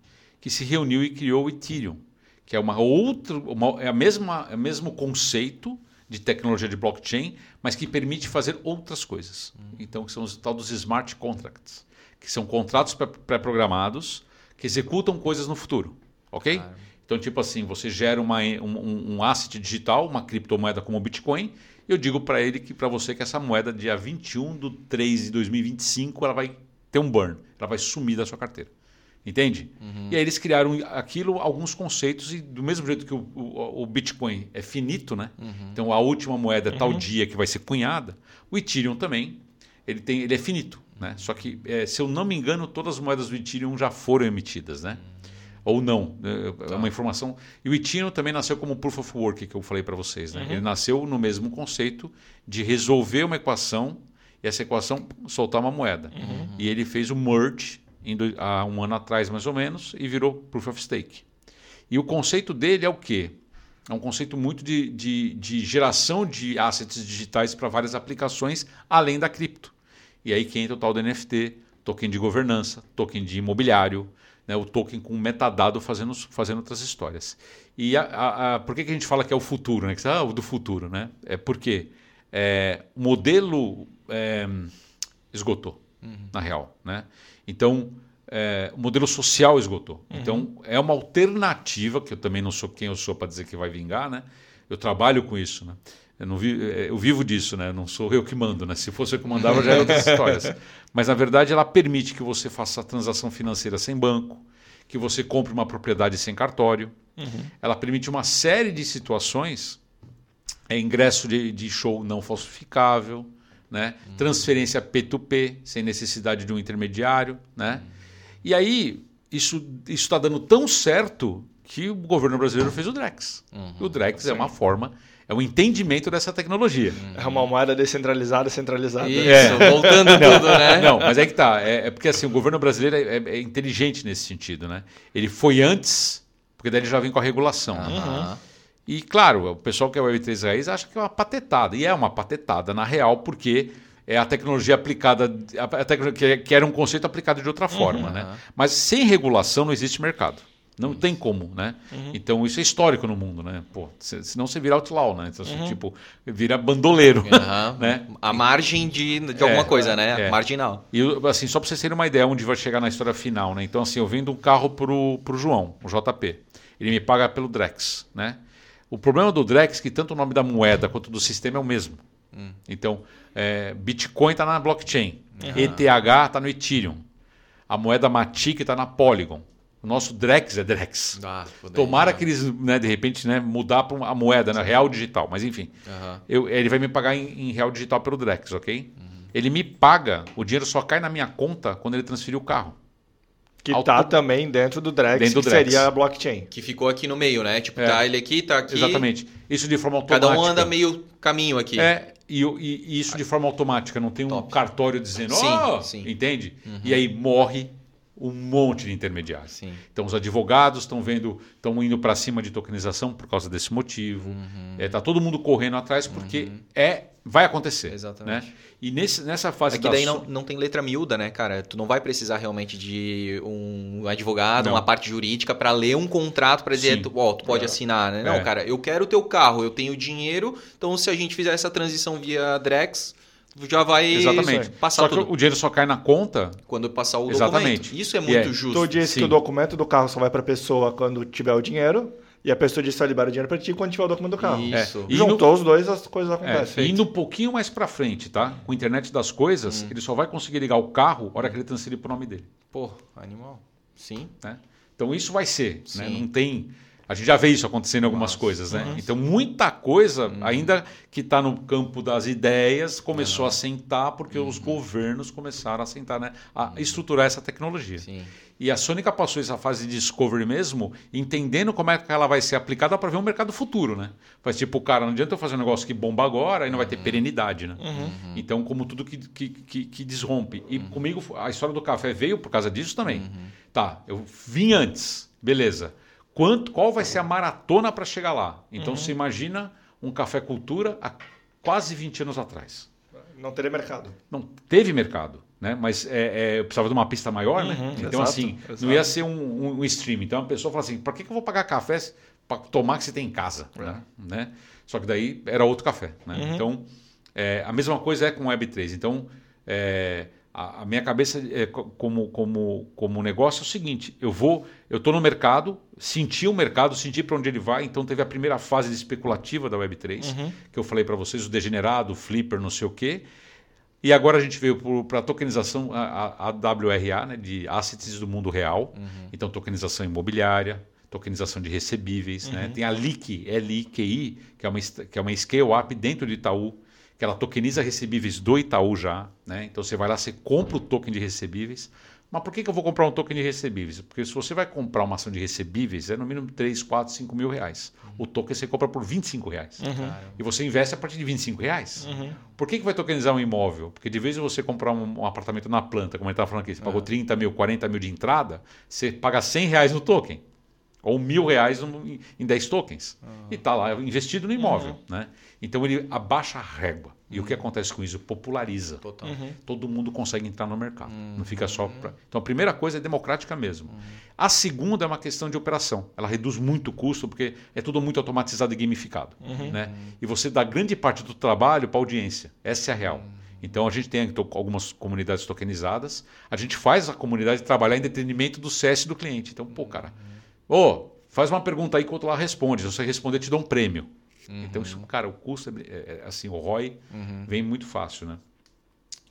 que se reuniu e criou o Ethereum, que é uma outra, uma, é a mesma, é o mesmo conceito, de tecnologia de blockchain, mas que permite fazer outras coisas. Uhum. Então, que são os tal dos smart contracts, que são contratos pré-programados que executam coisas no futuro, ok? Claro. Então, tipo assim, você gera uma, um, um asset digital, uma criptomoeda como o Bitcoin, eu digo para ele que para você que essa moeda dia 21 de 3 de 2025 ela vai ter um burn, ela vai sumir da sua carteira. Entende? Uhum. E aí eles criaram aquilo, alguns conceitos, e do mesmo jeito que o, o, o Bitcoin é finito, né? Uhum. Então a última moeda tal uhum. dia que vai ser cunhada, o Ethereum também ele, tem, ele é finito. Né? Só que, é, se eu não me engano, todas as moedas do Ethereum já foram emitidas, né? Ou não. É, é tá. uma informação. E o Ethereum também nasceu como Proof of Work, que eu falei para vocês. Né? Uhum. Ele nasceu no mesmo conceito de resolver uma equação e essa equação soltar uma moeda. Uhum. E ele fez o merge há um ano atrás, mais ou menos, e virou Proof of Stake. E o conceito dele é o quê? É um conceito muito de, de, de geração de assets digitais para várias aplicações, além da cripto. E aí que entra o tal do NFT, token de governança, token de imobiliário, né, o token com metadado fazendo, fazendo outras histórias. E a, a, a, por que, que a gente fala que é o futuro? Né? Que, ah, o do futuro. Né? É porque é, o modelo é, esgotou, uhum. na real. Né? Então, é, o modelo social esgotou. Uhum. Então, é uma alternativa, que eu também não sou quem eu sou para dizer que vai vingar, né? Eu trabalho com isso, né? Eu, não vi, é, eu vivo disso, né? Não sou eu que mando, né? Se fosse eu que mandava, já é outras [laughs] histórias. Mas, na verdade, ela permite que você faça a transação financeira sem banco, que você compre uma propriedade sem cartório. Uhum. Ela permite uma série de situações, é, ingresso de, de show não falsificável, né? Uhum. transferência P2P, sem necessidade de um intermediário. Né? Uhum. E aí, isso está dando tão certo que o governo brasileiro fez o Drex. Uhum, o Drex é uma forma, é um entendimento dessa tecnologia. Uhum. É uma moeda descentralizada, centralizada. Isso, é. voltando tudo, né? Não, mas é que tá. É, é porque assim, o governo brasileiro é, é, é, inteligente nesse sentido, né? Ele foi antes, porque daí ele já vem com a regulação. Uhum. E claro, o pessoal que é Web3 raiz acha que é uma patetada. E é uma patetada, na real, porque é a tecnologia aplicada, a tecnologia, que era um conceito aplicado de outra forma. Uhum. Né? Mas sem regulação não existe mercado. Não uhum. tem como, né? Uhum. Então isso é histórico no mundo, né? Pô, senão você vira outlaw, né? Então, uhum. tipo, vira bandoleiro, [laughs] né? A margem de, de alguma é, coisa, né? É. Marginal. E assim, só para vocês terem uma ideia onde vai chegar na história final, né? Então assim, eu vendo um carro pro, pro João, o JP. Ele me paga pelo Drex, né? O problema do Drex é que tanto o nome da moeda quanto do sistema é o mesmo. Hum. Então, é, Bitcoin está na blockchain, uhum. ETH está no Ethereum, a moeda Matic está na Polygon. O nosso Drex é Drex. Ah, Tomara que eles, né, de repente, né, mudar para a moeda, né, real digital. Mas enfim, uhum. eu, ele vai me pagar em, em, real digital pelo Drex, ok? Uhum. Ele me paga, o dinheiro só cai na minha conta quando ele transferir o carro. Que Auto... tá também dentro do Drex, dentro do que Drex. seria a blockchain. Que ficou aqui no meio, né? Tipo, é. tá ele aqui, tá aqui. Exatamente. Isso de forma automática. Cada um anda meio caminho aqui. É, e, e, e isso de forma automática. Não tem Top. um cartório dizendo, sim, oh! sim. entende? Uhum. E aí morre um monte de intermediários. Sim. Então os advogados estão vendo, estão indo para cima de tokenização por causa desse motivo. Está uhum. é, tá todo mundo correndo atrás porque uhum. é vai acontecer. Exatamente. Né? E nesse, nessa fase é que daí não, não tem letra miúda, né, cara? Tu não vai precisar realmente de um advogado, não. uma parte jurídica para ler um contrato para dizer, ó, oh, tu pode é. assinar, né? Não, é. cara, eu quero o teu carro, eu tenho dinheiro, então se a gente fizer essa transição via Drex, já vai Exatamente. passar só tudo. o dinheiro só cai na conta quando passar o Exatamente. documento. Isso é muito yeah. justo. Tu disse Sim. que o documento do carro só vai para a pessoa quando tiver o dinheiro. E a pessoa disse que libera dinheiro para ti quando tiver o documento do carro. Isso. É. Juntou no... os dois, as coisas acontecem. É. Indo um pouquinho mais para frente, tá? Com a internet das coisas, hum. ele só vai conseguir ligar o carro na hora que ele transferir para o nome dele. Pô, animal. Sim. Né? Então isso vai ser. Né? Não tem a gente já vê isso acontecendo em algumas Nossa. coisas, né? Uhum. Então, muita coisa, uhum. ainda que está no campo das ideias, começou uhum. a sentar porque os uhum. governos começaram a sentar, né? A uhum. estruturar essa tecnologia. Sim. E a Sônica passou essa fase de discovery mesmo, entendendo como é que ela vai ser aplicada para ver um mercado futuro, né? Faz tipo, cara, não adianta eu fazer um negócio que bomba agora e não vai ter perenidade, né? Então, como tudo que, que, que, que desrompe. E comigo, a história do café veio por causa disso também. Tá, eu vim antes, beleza quanto, qual vai ser a maratona para chegar lá. Então uhum. você imagina um café cultura há quase 20 anos atrás. Não teria mercado. Não teve mercado, né? Mas é, é, eu precisava de uma pista maior, né? uhum, né? Então exato, assim, exato. não ia ser um, um, stream. Então a pessoa fala assim, para que, que eu vou pagar café para tomar que você tem em casa, é. né? né? Só que daí era outro café, né? Uhum. Então é, a mesma coisa é com Web3. Então é, a, a minha cabeça é, como, como, como negócio é o seguinte: eu vou, eu estou no mercado, senti o mercado, senti para onde ele vai. Então teve a primeira fase especulativa da Web3, uhum. que eu falei para vocês, o degenerado, o flipper, não sei o quê. E agora a gente veio para a tokenização, a, WRA, né, de assets do mundo real. Uhum. Então, tokenização imobiliária, tokenização de recebíveis. Né? Uhum. Né? Tem a LIC, L-I-Q-I, que é uma, que é uma scale-up dentro de Itaú, que ela tokeniza recebíveis do Itaú já, né? Então você vai lá, você compra o token de recebíveis. Mas por que, que eu vou comprar um token de recebíveis? Porque se você vai comprar uma ação de recebíveis, é no mínimo 3, 4, 5 mil reais. Uhum. O token você compra por 25 reais. Uhum. E você investe a partir de 25 reais. Uhum. Por que, que vai tokenizar um imóvel? Porque de vez em você comprar um, um apartamento na planta, como ele estava falando aqui, você pagou 30 mil, 40 mil de entrada, você paga 100 reais no token. Ou mil reais em 10 tokens. E está lá investido no imóvel. Uhum. Né? Então ele abaixa a régua. E uhum. o que uhum. acontece com isso? Populariza. Uhum. Todo mundo consegue entrar no mercado. Uhum. Não fica só. Pra... Então a primeira coisa é democrática mesmo. Uhum. A segunda é uma questão de operação. Ela reduz muito o custo, porque é tudo muito automatizado e gamificado. Uhum. Né? E você dá grande parte do trabalho para a audiência. Essa é a real. Então a gente tem algumas comunidades tokenizadas, a gente faz a comunidade trabalhar em detrimento do CS do cliente. Então, pô, cara, ô, oh, faz uma pergunta aí que o outro lá responde. Se você responder, te dá um prêmio. Uhum. Então, isso, cara, o custo, é, é, é assim, o ROI uhum. vem muito fácil, né?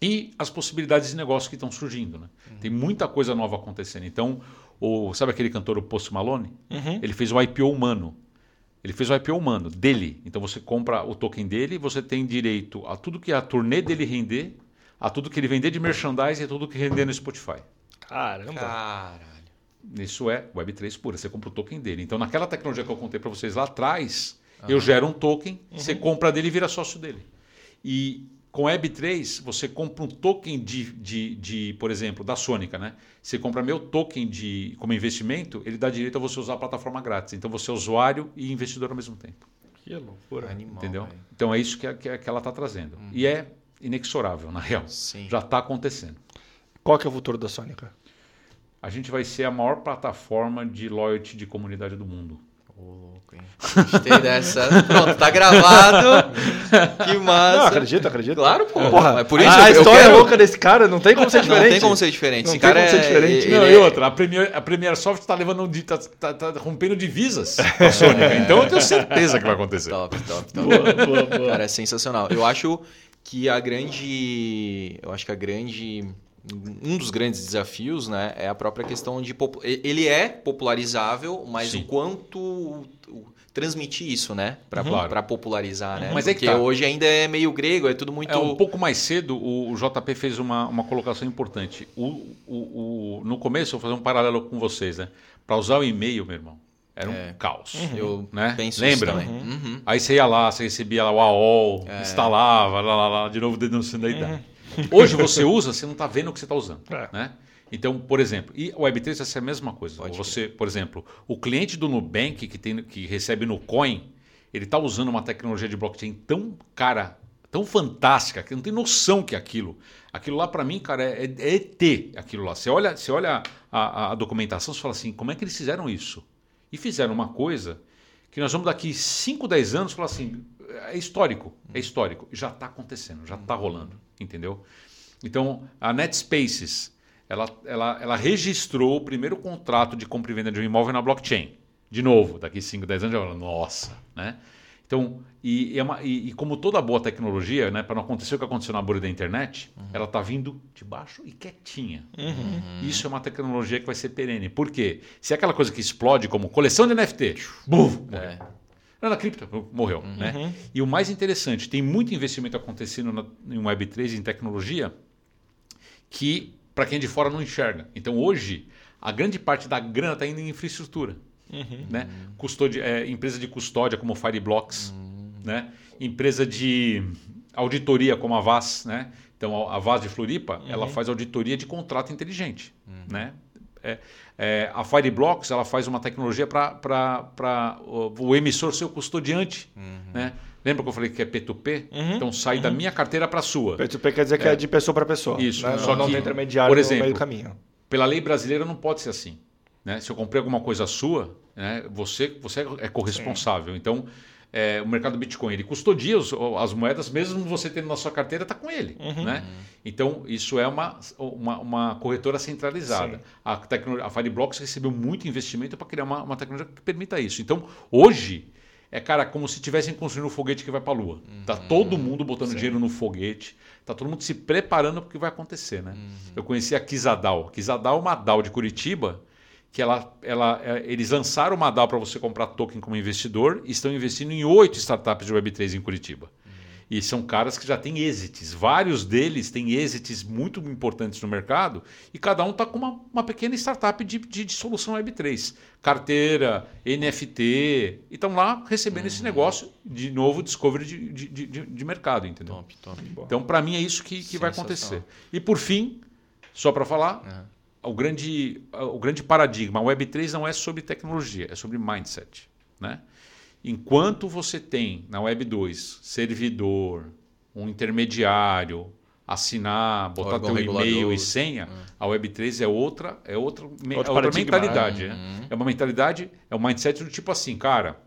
E as possibilidades de negócio que estão surgindo, né? Uhum. Tem muita coisa nova acontecendo. Então, o, sabe aquele cantor, o Post Malone? Uhum. Ele fez o IPO humano. Ele fez o IPO humano, dele. Então você compra o token dele e você tem direito a tudo que a turnê dele render, a tudo que ele vender de merchandising e a tudo que render no Spotify. Caramba! Caralho. Isso é Web3 pura, você compra o token dele. Então naquela tecnologia que eu contei para vocês lá atrás, uhum. eu gero um token, uhum. você compra dele e vira sócio dele. E com Web3, você compra um token de, de, de, por exemplo, da Sônica, né? Você compra meu token de, como investimento, ele dá direito a você usar a plataforma grátis. Então você é usuário e investidor ao mesmo tempo. Que loucura. Animal, Entendeu? Véio. Então é isso que, que, que ela está trazendo. Uhum. E é inexorável, na real. Sim. Já está acontecendo. Qual que é o futuro da Sônica? A gente vai ser a maior plataforma de loyalty de comunidade do mundo. Ô, louco, hein? Gostei dessa. [laughs] Pronto, tá gravado. Que massa. Não, acredito, acredito. Claro, pô. Porra, é por isso a história quero... louca desse cara não tem como ser diferente. Não tem como ser diferente. Não Esse cara é... diferente. Não, e outra, a Premier, a Premier Soft tá levando um tá, tá, tá rompendo divisas com a [laughs] Sônica. Então eu tenho certeza que vai acontecer. Top, top, top. Boa, boa, boa. Cara, é sensacional. Eu acho que a grande. Eu acho que a grande um dos grandes desafios né, é a própria questão de. Ele é popularizável, mas Sim. o quanto transmitir isso, né? Para uhum. popularizar, né? Mas é Porque tá. hoje ainda é meio grego, é tudo muito. É, um pouco mais cedo, o, JP fez uma, uma colocação importante. O, o, o, no começo, eu vou fazer um paralelo com vocês, né? Para usar o e-mail, meu irmão, era um é. caos. Uhum. Eu né? penso Lembra? Uhum. Aí você ia lá, você recebia lá o AOL, é. instalava, lá, lá, lá, de novo denunciando a idade. Hoje você usa, você não está vendo o que você está usando. É. Né? Então, por exemplo, e o Web3 vai ser a mesma coisa. Pode você, por exemplo, o cliente do Nubank que, tem, que recebe no Coin, ele está usando uma tecnologia de blockchain tão cara, tão fantástica, que não tem noção que é aquilo. Aquilo lá, para mim, cara, é, é, ET aquilo lá. Você olha, você olha a, a documentação e fala assim, como é que eles fizeram isso? E fizeram uma coisa que nós vamos daqui 5, 10 anos falar assim, é histórico, é histórico. Já está acontecendo, já está rolando, entendeu? Então, a NetSpaces, ela, ela, ela registrou o primeiro contrato de compra e venda de um imóvel na blockchain. De novo, daqui 5, 10 anos, já fala, nossa, né? Então, e, e, é uma, e, e, como toda boa tecnologia, né, para não acontecer o que aconteceu na bolha da internet, uhum. ela está vindo de baixo e quietinha. Uhum. Isso é uma tecnologia que vai ser perene. Por quê? Se é aquela coisa que explode como coleção de NFT, buf, é. Na cripto, morreu. Uhum. Né? E o mais interessante, tem muito investimento acontecendo na, em Web3, em tecnologia, que para quem de fora não enxerga. Então hoje, a grande parte da grana está indo em infraestrutura. Uhum. Né? Custódia, é, empresa de custódia como Fireblocks, uhum. né? empresa de auditoria como a VAS. Né? Então a VAS de Floripa, uhum. ela faz auditoria de contrato inteligente. Uhum. Né? É, é, a Fireblocks ela faz uma tecnologia para o, o emissor ser o custodiante. Uhum. Né? Lembra que eu falei que é P2P? Uhum, então sai uhum. da minha carteira para a sua. P2P quer dizer que é, é de pessoa para pessoa. Isso. Né? Só não, que, tem intermediário por exemplo, no meio do caminho. Pela lei brasileira não pode ser assim. Né? Se eu comprei alguma coisa sua, né, você, você é corresponsável. Sim. Então, é, o mercado Bitcoin ele custodia os, as moedas, mesmo você tendo na sua carteira, está com ele. Uhum. Né? Então, isso é uma, uma, uma corretora centralizada. A, a Fireblocks recebeu muito investimento para criar uma, uma tecnologia que permita isso. Então, hoje é, cara, como se estivessem construindo um foguete que vai para a Lua. Uhum. Tá todo mundo botando Sim. dinheiro no foguete, tá todo mundo se preparando para o que vai acontecer, né? Uhum. Eu conheci a Kizadal. Kizadal é uma DAO de Curitiba, que ela, ela, é, eles lançaram uma DAO para você comprar token como investidor e estão investindo em oito startups de Web3 em Curitiba. E são caras que já têm exits. Vários deles têm exits muito importantes no mercado e cada um está com uma, uma pequena startup de, de, de, solução Web3. Carteira, NFT, e estão lá recebendo uhum. esse negócio de novo discovery de, de, de, de mercado, entendeu? Top, top. Então, para mim, é isso que, que vai acontecer. E por fim, só para falar, uhum. O, grande, o grande paradigma, a Web3 não é sobre tecnologia, é sobre mindset. Né? Enquanto você tem na Web 2 servidor, um intermediário, assinar, botar teu e-mail e senha, hum. a Web 3 é outra, é outra, é outra mentalidade. Né? É uma mentalidade, é um mindset do tipo assim, cara,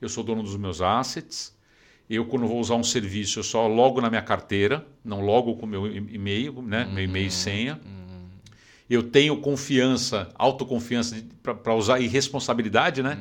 eu sou dono dos meus assets, Eu, quando vou usar um serviço, eu só logo na minha carteira, não logo com meu e-mail, né? meu e-mail e senha. Eu tenho confiança, autoconfiança para usar e responsabilidade, né?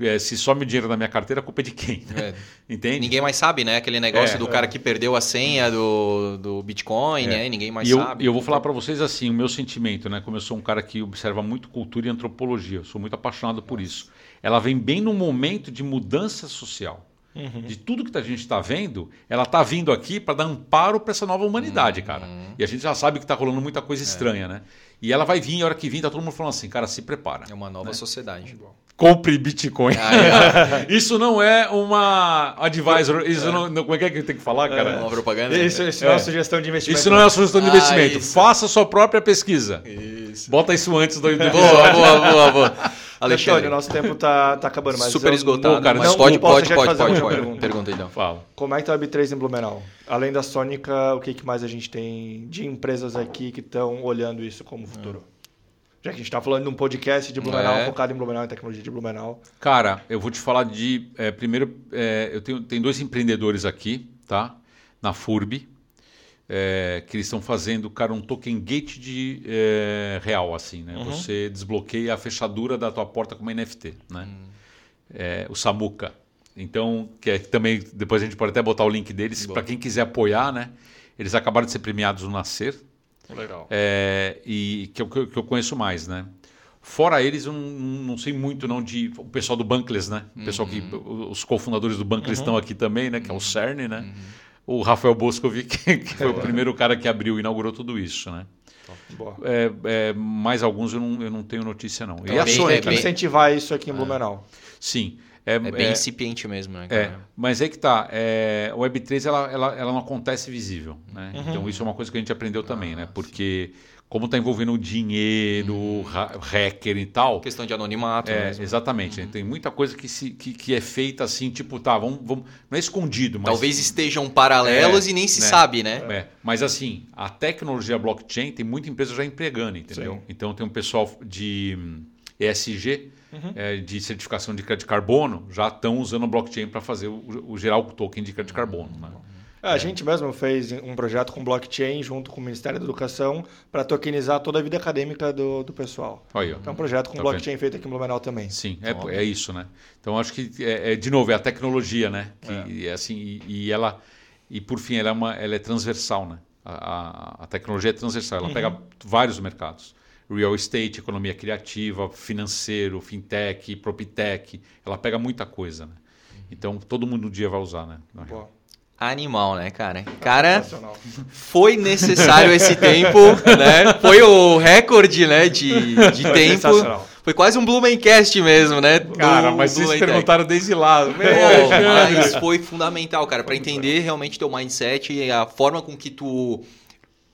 É, se some o dinheiro na minha carteira, a culpa é de quem? Né? É. Entende? Ninguém mais sabe, né? Aquele negócio é, do cara que perdeu a senha do, do Bitcoin, né? Ninguém mais e sabe. E eu, eu vou falar para vocês assim, o meu sentimento, né? Como eu sou um cara que observa muito cultura e antropologia, eu sou muito apaixonado por isso. Ela vem bem no momento de mudança social. Uhum. De tudo que a gente está vendo, ela está vindo aqui para dar amparo para essa nova humanidade, uhum. cara. E a gente já sabe que está rolando muita coisa é. estranha, né? E ela vai vir, a hora que vir, tá todo mundo falando assim, cara, se prepara. É uma nova né? sociedade. Compre Bitcoin. Ah, é. [laughs] isso não é uma advisor. Isso é. Não, não, como é que, é que tem que falar, cara? É uma propaganda. Isso, isso não é uma sugestão de investimento. Isso não é uma sugestão de investimento. Ah, Faça a sua própria pesquisa. Isso. Bota isso antes do. boa, boa, boa, boa. [laughs] Alexandre, nosso tempo tá, tá acabando, mas super esgotado. cara, mas pode, pode, pode, pode, pode. Pergunta. pergunta então. Fala. Como é que tá a B3 em Blumenau? Além da Sônica, o que, que mais a gente tem de empresas aqui que estão olhando isso como futuro? Já que a gente está falando de um podcast de Blumenau, é. focado em Blumenau, em tecnologia de Blumenau. Cara, eu vou te falar de. É, primeiro, é, eu tenho, tenho dois empreendedores aqui, tá? Na FURB, é, que eles estão fazendo, cara, um token gate de é, real, assim, né? Uhum. Você desbloqueia a fechadura da tua porta com uma NFT, né? Uhum. É, o Samuka. Então, que é, também, depois a gente pode até botar o link deles, para quem quiser apoiar, né? Eles acabaram de ser premiados no Nascer, Legal. É, e que eu, que eu conheço mais, né? Fora eles, eu não, não, sei muito não de o pessoal do Bankless, né? O pessoal que uhum. os cofundadores do Bankless uhum. estão aqui também, né? Que é o uhum. CERN, né? O Rafael Boscovi, que, que foi é. o primeiro cara que abriu, inaugurou tudo isso, né? É, é, mais alguns eu não, eu não tenho notícia não. Então, e a Sony, é, incentivar isso aqui em Blumenau. Sim. É, é bem é, incipiente mesmo, né? É, mas é que tá. É, o Web3 ela, ela, ela não acontece visível. Né? Uhum. Então isso é uma coisa que a gente aprendeu também, ah, né? Porque como está envolvendo dinheiro, uhum. hacker e tal. Questão de anonimato. É, mesmo. Exatamente. Uhum. Tem muita coisa que, se, que, que, é feita assim, tipo, tá, vamos, vamos. Não é escondido, mas. Talvez estejam paralelos é, e nem se né? sabe, né? É. Mas assim, a tecnologia blockchain tem muita empresa já empregando, entendeu? Sim. Então tem um pessoal de ESG uhum. é, de certificação de crédito de carbono já estão usando blockchain para fazer o, o, gerar o token de crédito de carbono. Né? É, a gente mesmo fez um projeto com blockchain junto com o Ministério da Educação para tokenizar toda a vida acadêmica do, do pessoal. Aí, então, um projeto com tá blockchain vendo? feito aqui em Blumenau também. Sim, é, é isso, né? Então, acho que, é, é, de novo, é a tecnologia, né? Que, é. assim, e, e, ela, e por fim, ela é, uma, ela é transversal, né? A, a, a tecnologia é transversal, ela uhum. pega vários mercados real estate, economia criativa, financeiro, fintech, proptech. Ela pega muita coisa, né? Então todo mundo um dia vai usar, né? Animal, né, cara? Cara, foi necessário esse tempo, né? Foi o recorde, né, de, de tempo. Foi quase um Blumencast mesmo, né? Cara, do, mas vocês perguntaram desde lá. Meu, mas foi fundamental, cara, para entender realmente teu mindset e a forma com que tu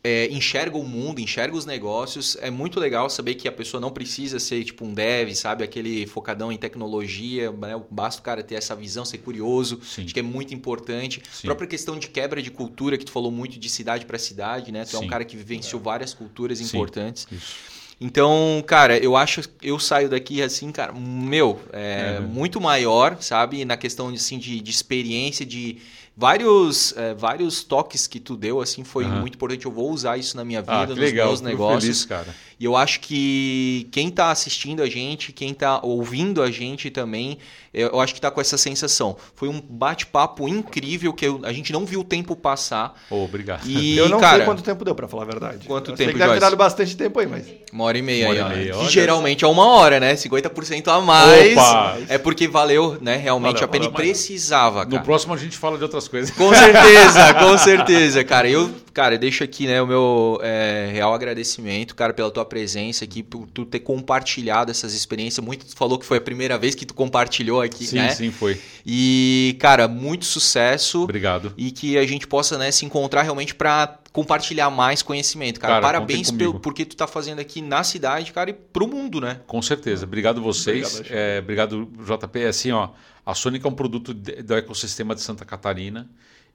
é, enxerga o mundo, enxerga os negócios. É muito legal saber que a pessoa não precisa ser tipo um dev, sabe? Aquele focadão em tecnologia. Né? Basta o cara ter essa visão, ser curioso. Sim. Acho que é muito importante. Sim. A própria questão de quebra de cultura, que tu falou muito de cidade para cidade, né? Tu Sim. é um cara que vivenciou várias culturas importantes. Isso. Então, cara, eu acho eu saio daqui assim, cara, meu, é, é. muito maior, sabe? Na questão assim, de, de experiência, de vários, é, vários toques que tu deu, assim, foi uhum. muito importante. Eu vou usar isso na minha ah, vida, ah, nos legal, meus negócios. Feliz, cara. E eu acho que quem está assistindo a gente, quem está ouvindo a gente também, eu acho que está com essa sensação. Foi um bate-papo incrível que eu, a gente não viu o tempo passar. Oh, obrigado. E, eu não cara, sei quanto tempo deu, para falar a verdade. Quanto eu tempo, sei que deve ter dado bastante tempo aí, mas... Uma hora e meia. Uma hora aí, e meia. Que geralmente é uma hora, né? 50% a mais. Opa. É porque valeu, né? Realmente valeu, a pena valeu, precisava, cara. No próximo a gente fala de outras coisas. Com certeza, [laughs] com certeza, cara. Eu, cara, deixo aqui, né, o meu é, real agradecimento, cara, pela tua presença aqui por tu ter compartilhado essas experiências. Muito tu falou que foi a primeira vez que tu compartilhou aqui, sim, né? Sim, sim, foi. E, cara, muito sucesso. Obrigado. E que a gente possa, né, se encontrar realmente para compartilhar mais conhecimento, cara. cara Parabéns pelo porque tu tá fazendo aqui na cidade, cara, e pro mundo, né? Com certeza. Obrigado vocês. Obrigado, é, obrigado JP. É assim, ó, a Sonic é um produto do ecossistema de Santa Catarina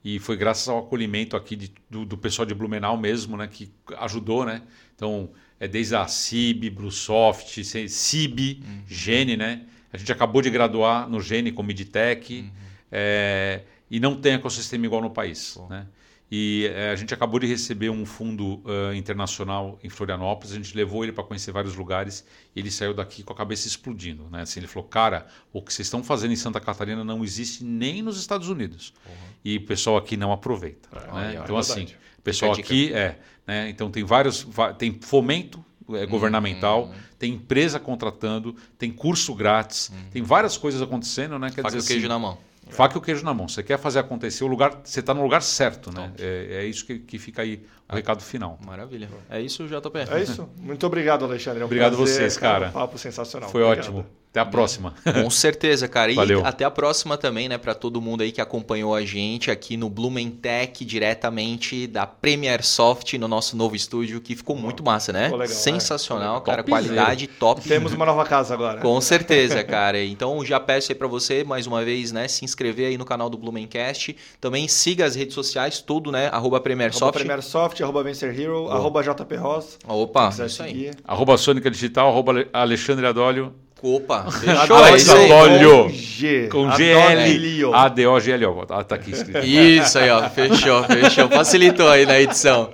e foi graças ao acolhimento aqui de, do, do, pessoal de Blumenau mesmo, né, que ajudou, né? Então, é desde a CIB, Bluesoft, CIB, uhum. Gene, né? A gente acabou de graduar no Gene com Midtech. Uhum. É, e não tem ecossistema igual no país. Né? E é, a gente acabou de receber um fundo uh, internacional em Florianópolis, a gente levou ele para conhecer vários lugares e ele saiu daqui com a cabeça explodindo. Né? Assim, ele falou: Cara, o que vocês estão fazendo em Santa Catarina não existe nem nos Estados Unidos. Uhum. E o pessoal aqui não aproveita. É, né? então, é assim, o pessoal aqui é. Né? Então, tem vários. Tem fomento é, governamental, uhum. tem empresa contratando, tem curso grátis, uhum. tem várias coisas acontecendo. Né? Quer Faca dizer, o queijo assim, na mão. Faca e o queijo na mão. Você quer fazer acontecer, o lugar, você está no lugar certo, né? É, é, isso que, que fica aí o ah, recado final. Maravilha. É isso, JP. É isso. Muito obrigado, Alexandre. É um obrigado prazer, vocês, cara. Um papo sensacional. Foi obrigado. ótimo. Até a próxima. [laughs] Com certeza, cara. E Valeu. até a próxima também, né, para todo mundo aí que acompanhou a gente aqui no Blumentech, diretamente da Premier Soft, no nosso novo estúdio, que ficou muito massa, né? Ficou legal, Sensacional, é. cara. Qualidade top. Temos uma nova casa agora. Com certeza, cara. Então já peço aí para você, mais uma vez, né, se inscrever aí no canal do Blumencast. Também siga as redes sociais, tudo, né? Arroba Premier Soft. Arroba Premier Soft, arroba Vencer Hero, Boa. arroba JP Ross. Opa, isso aí. Arroba Sônica Digital, arroba Alexandre Adólio. Opa, [laughs] fechou isso aí. Com G. Com GL. A-D-O-G-L-O. Ah, tá aqui escrito. Isso aí, ó. Fechou, fechou. Facilitou aí na edição.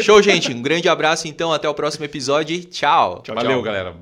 Show, gente. Um grande abraço, então. Até o próximo episódio. Tchau. tchau Valeu, tchau. galera.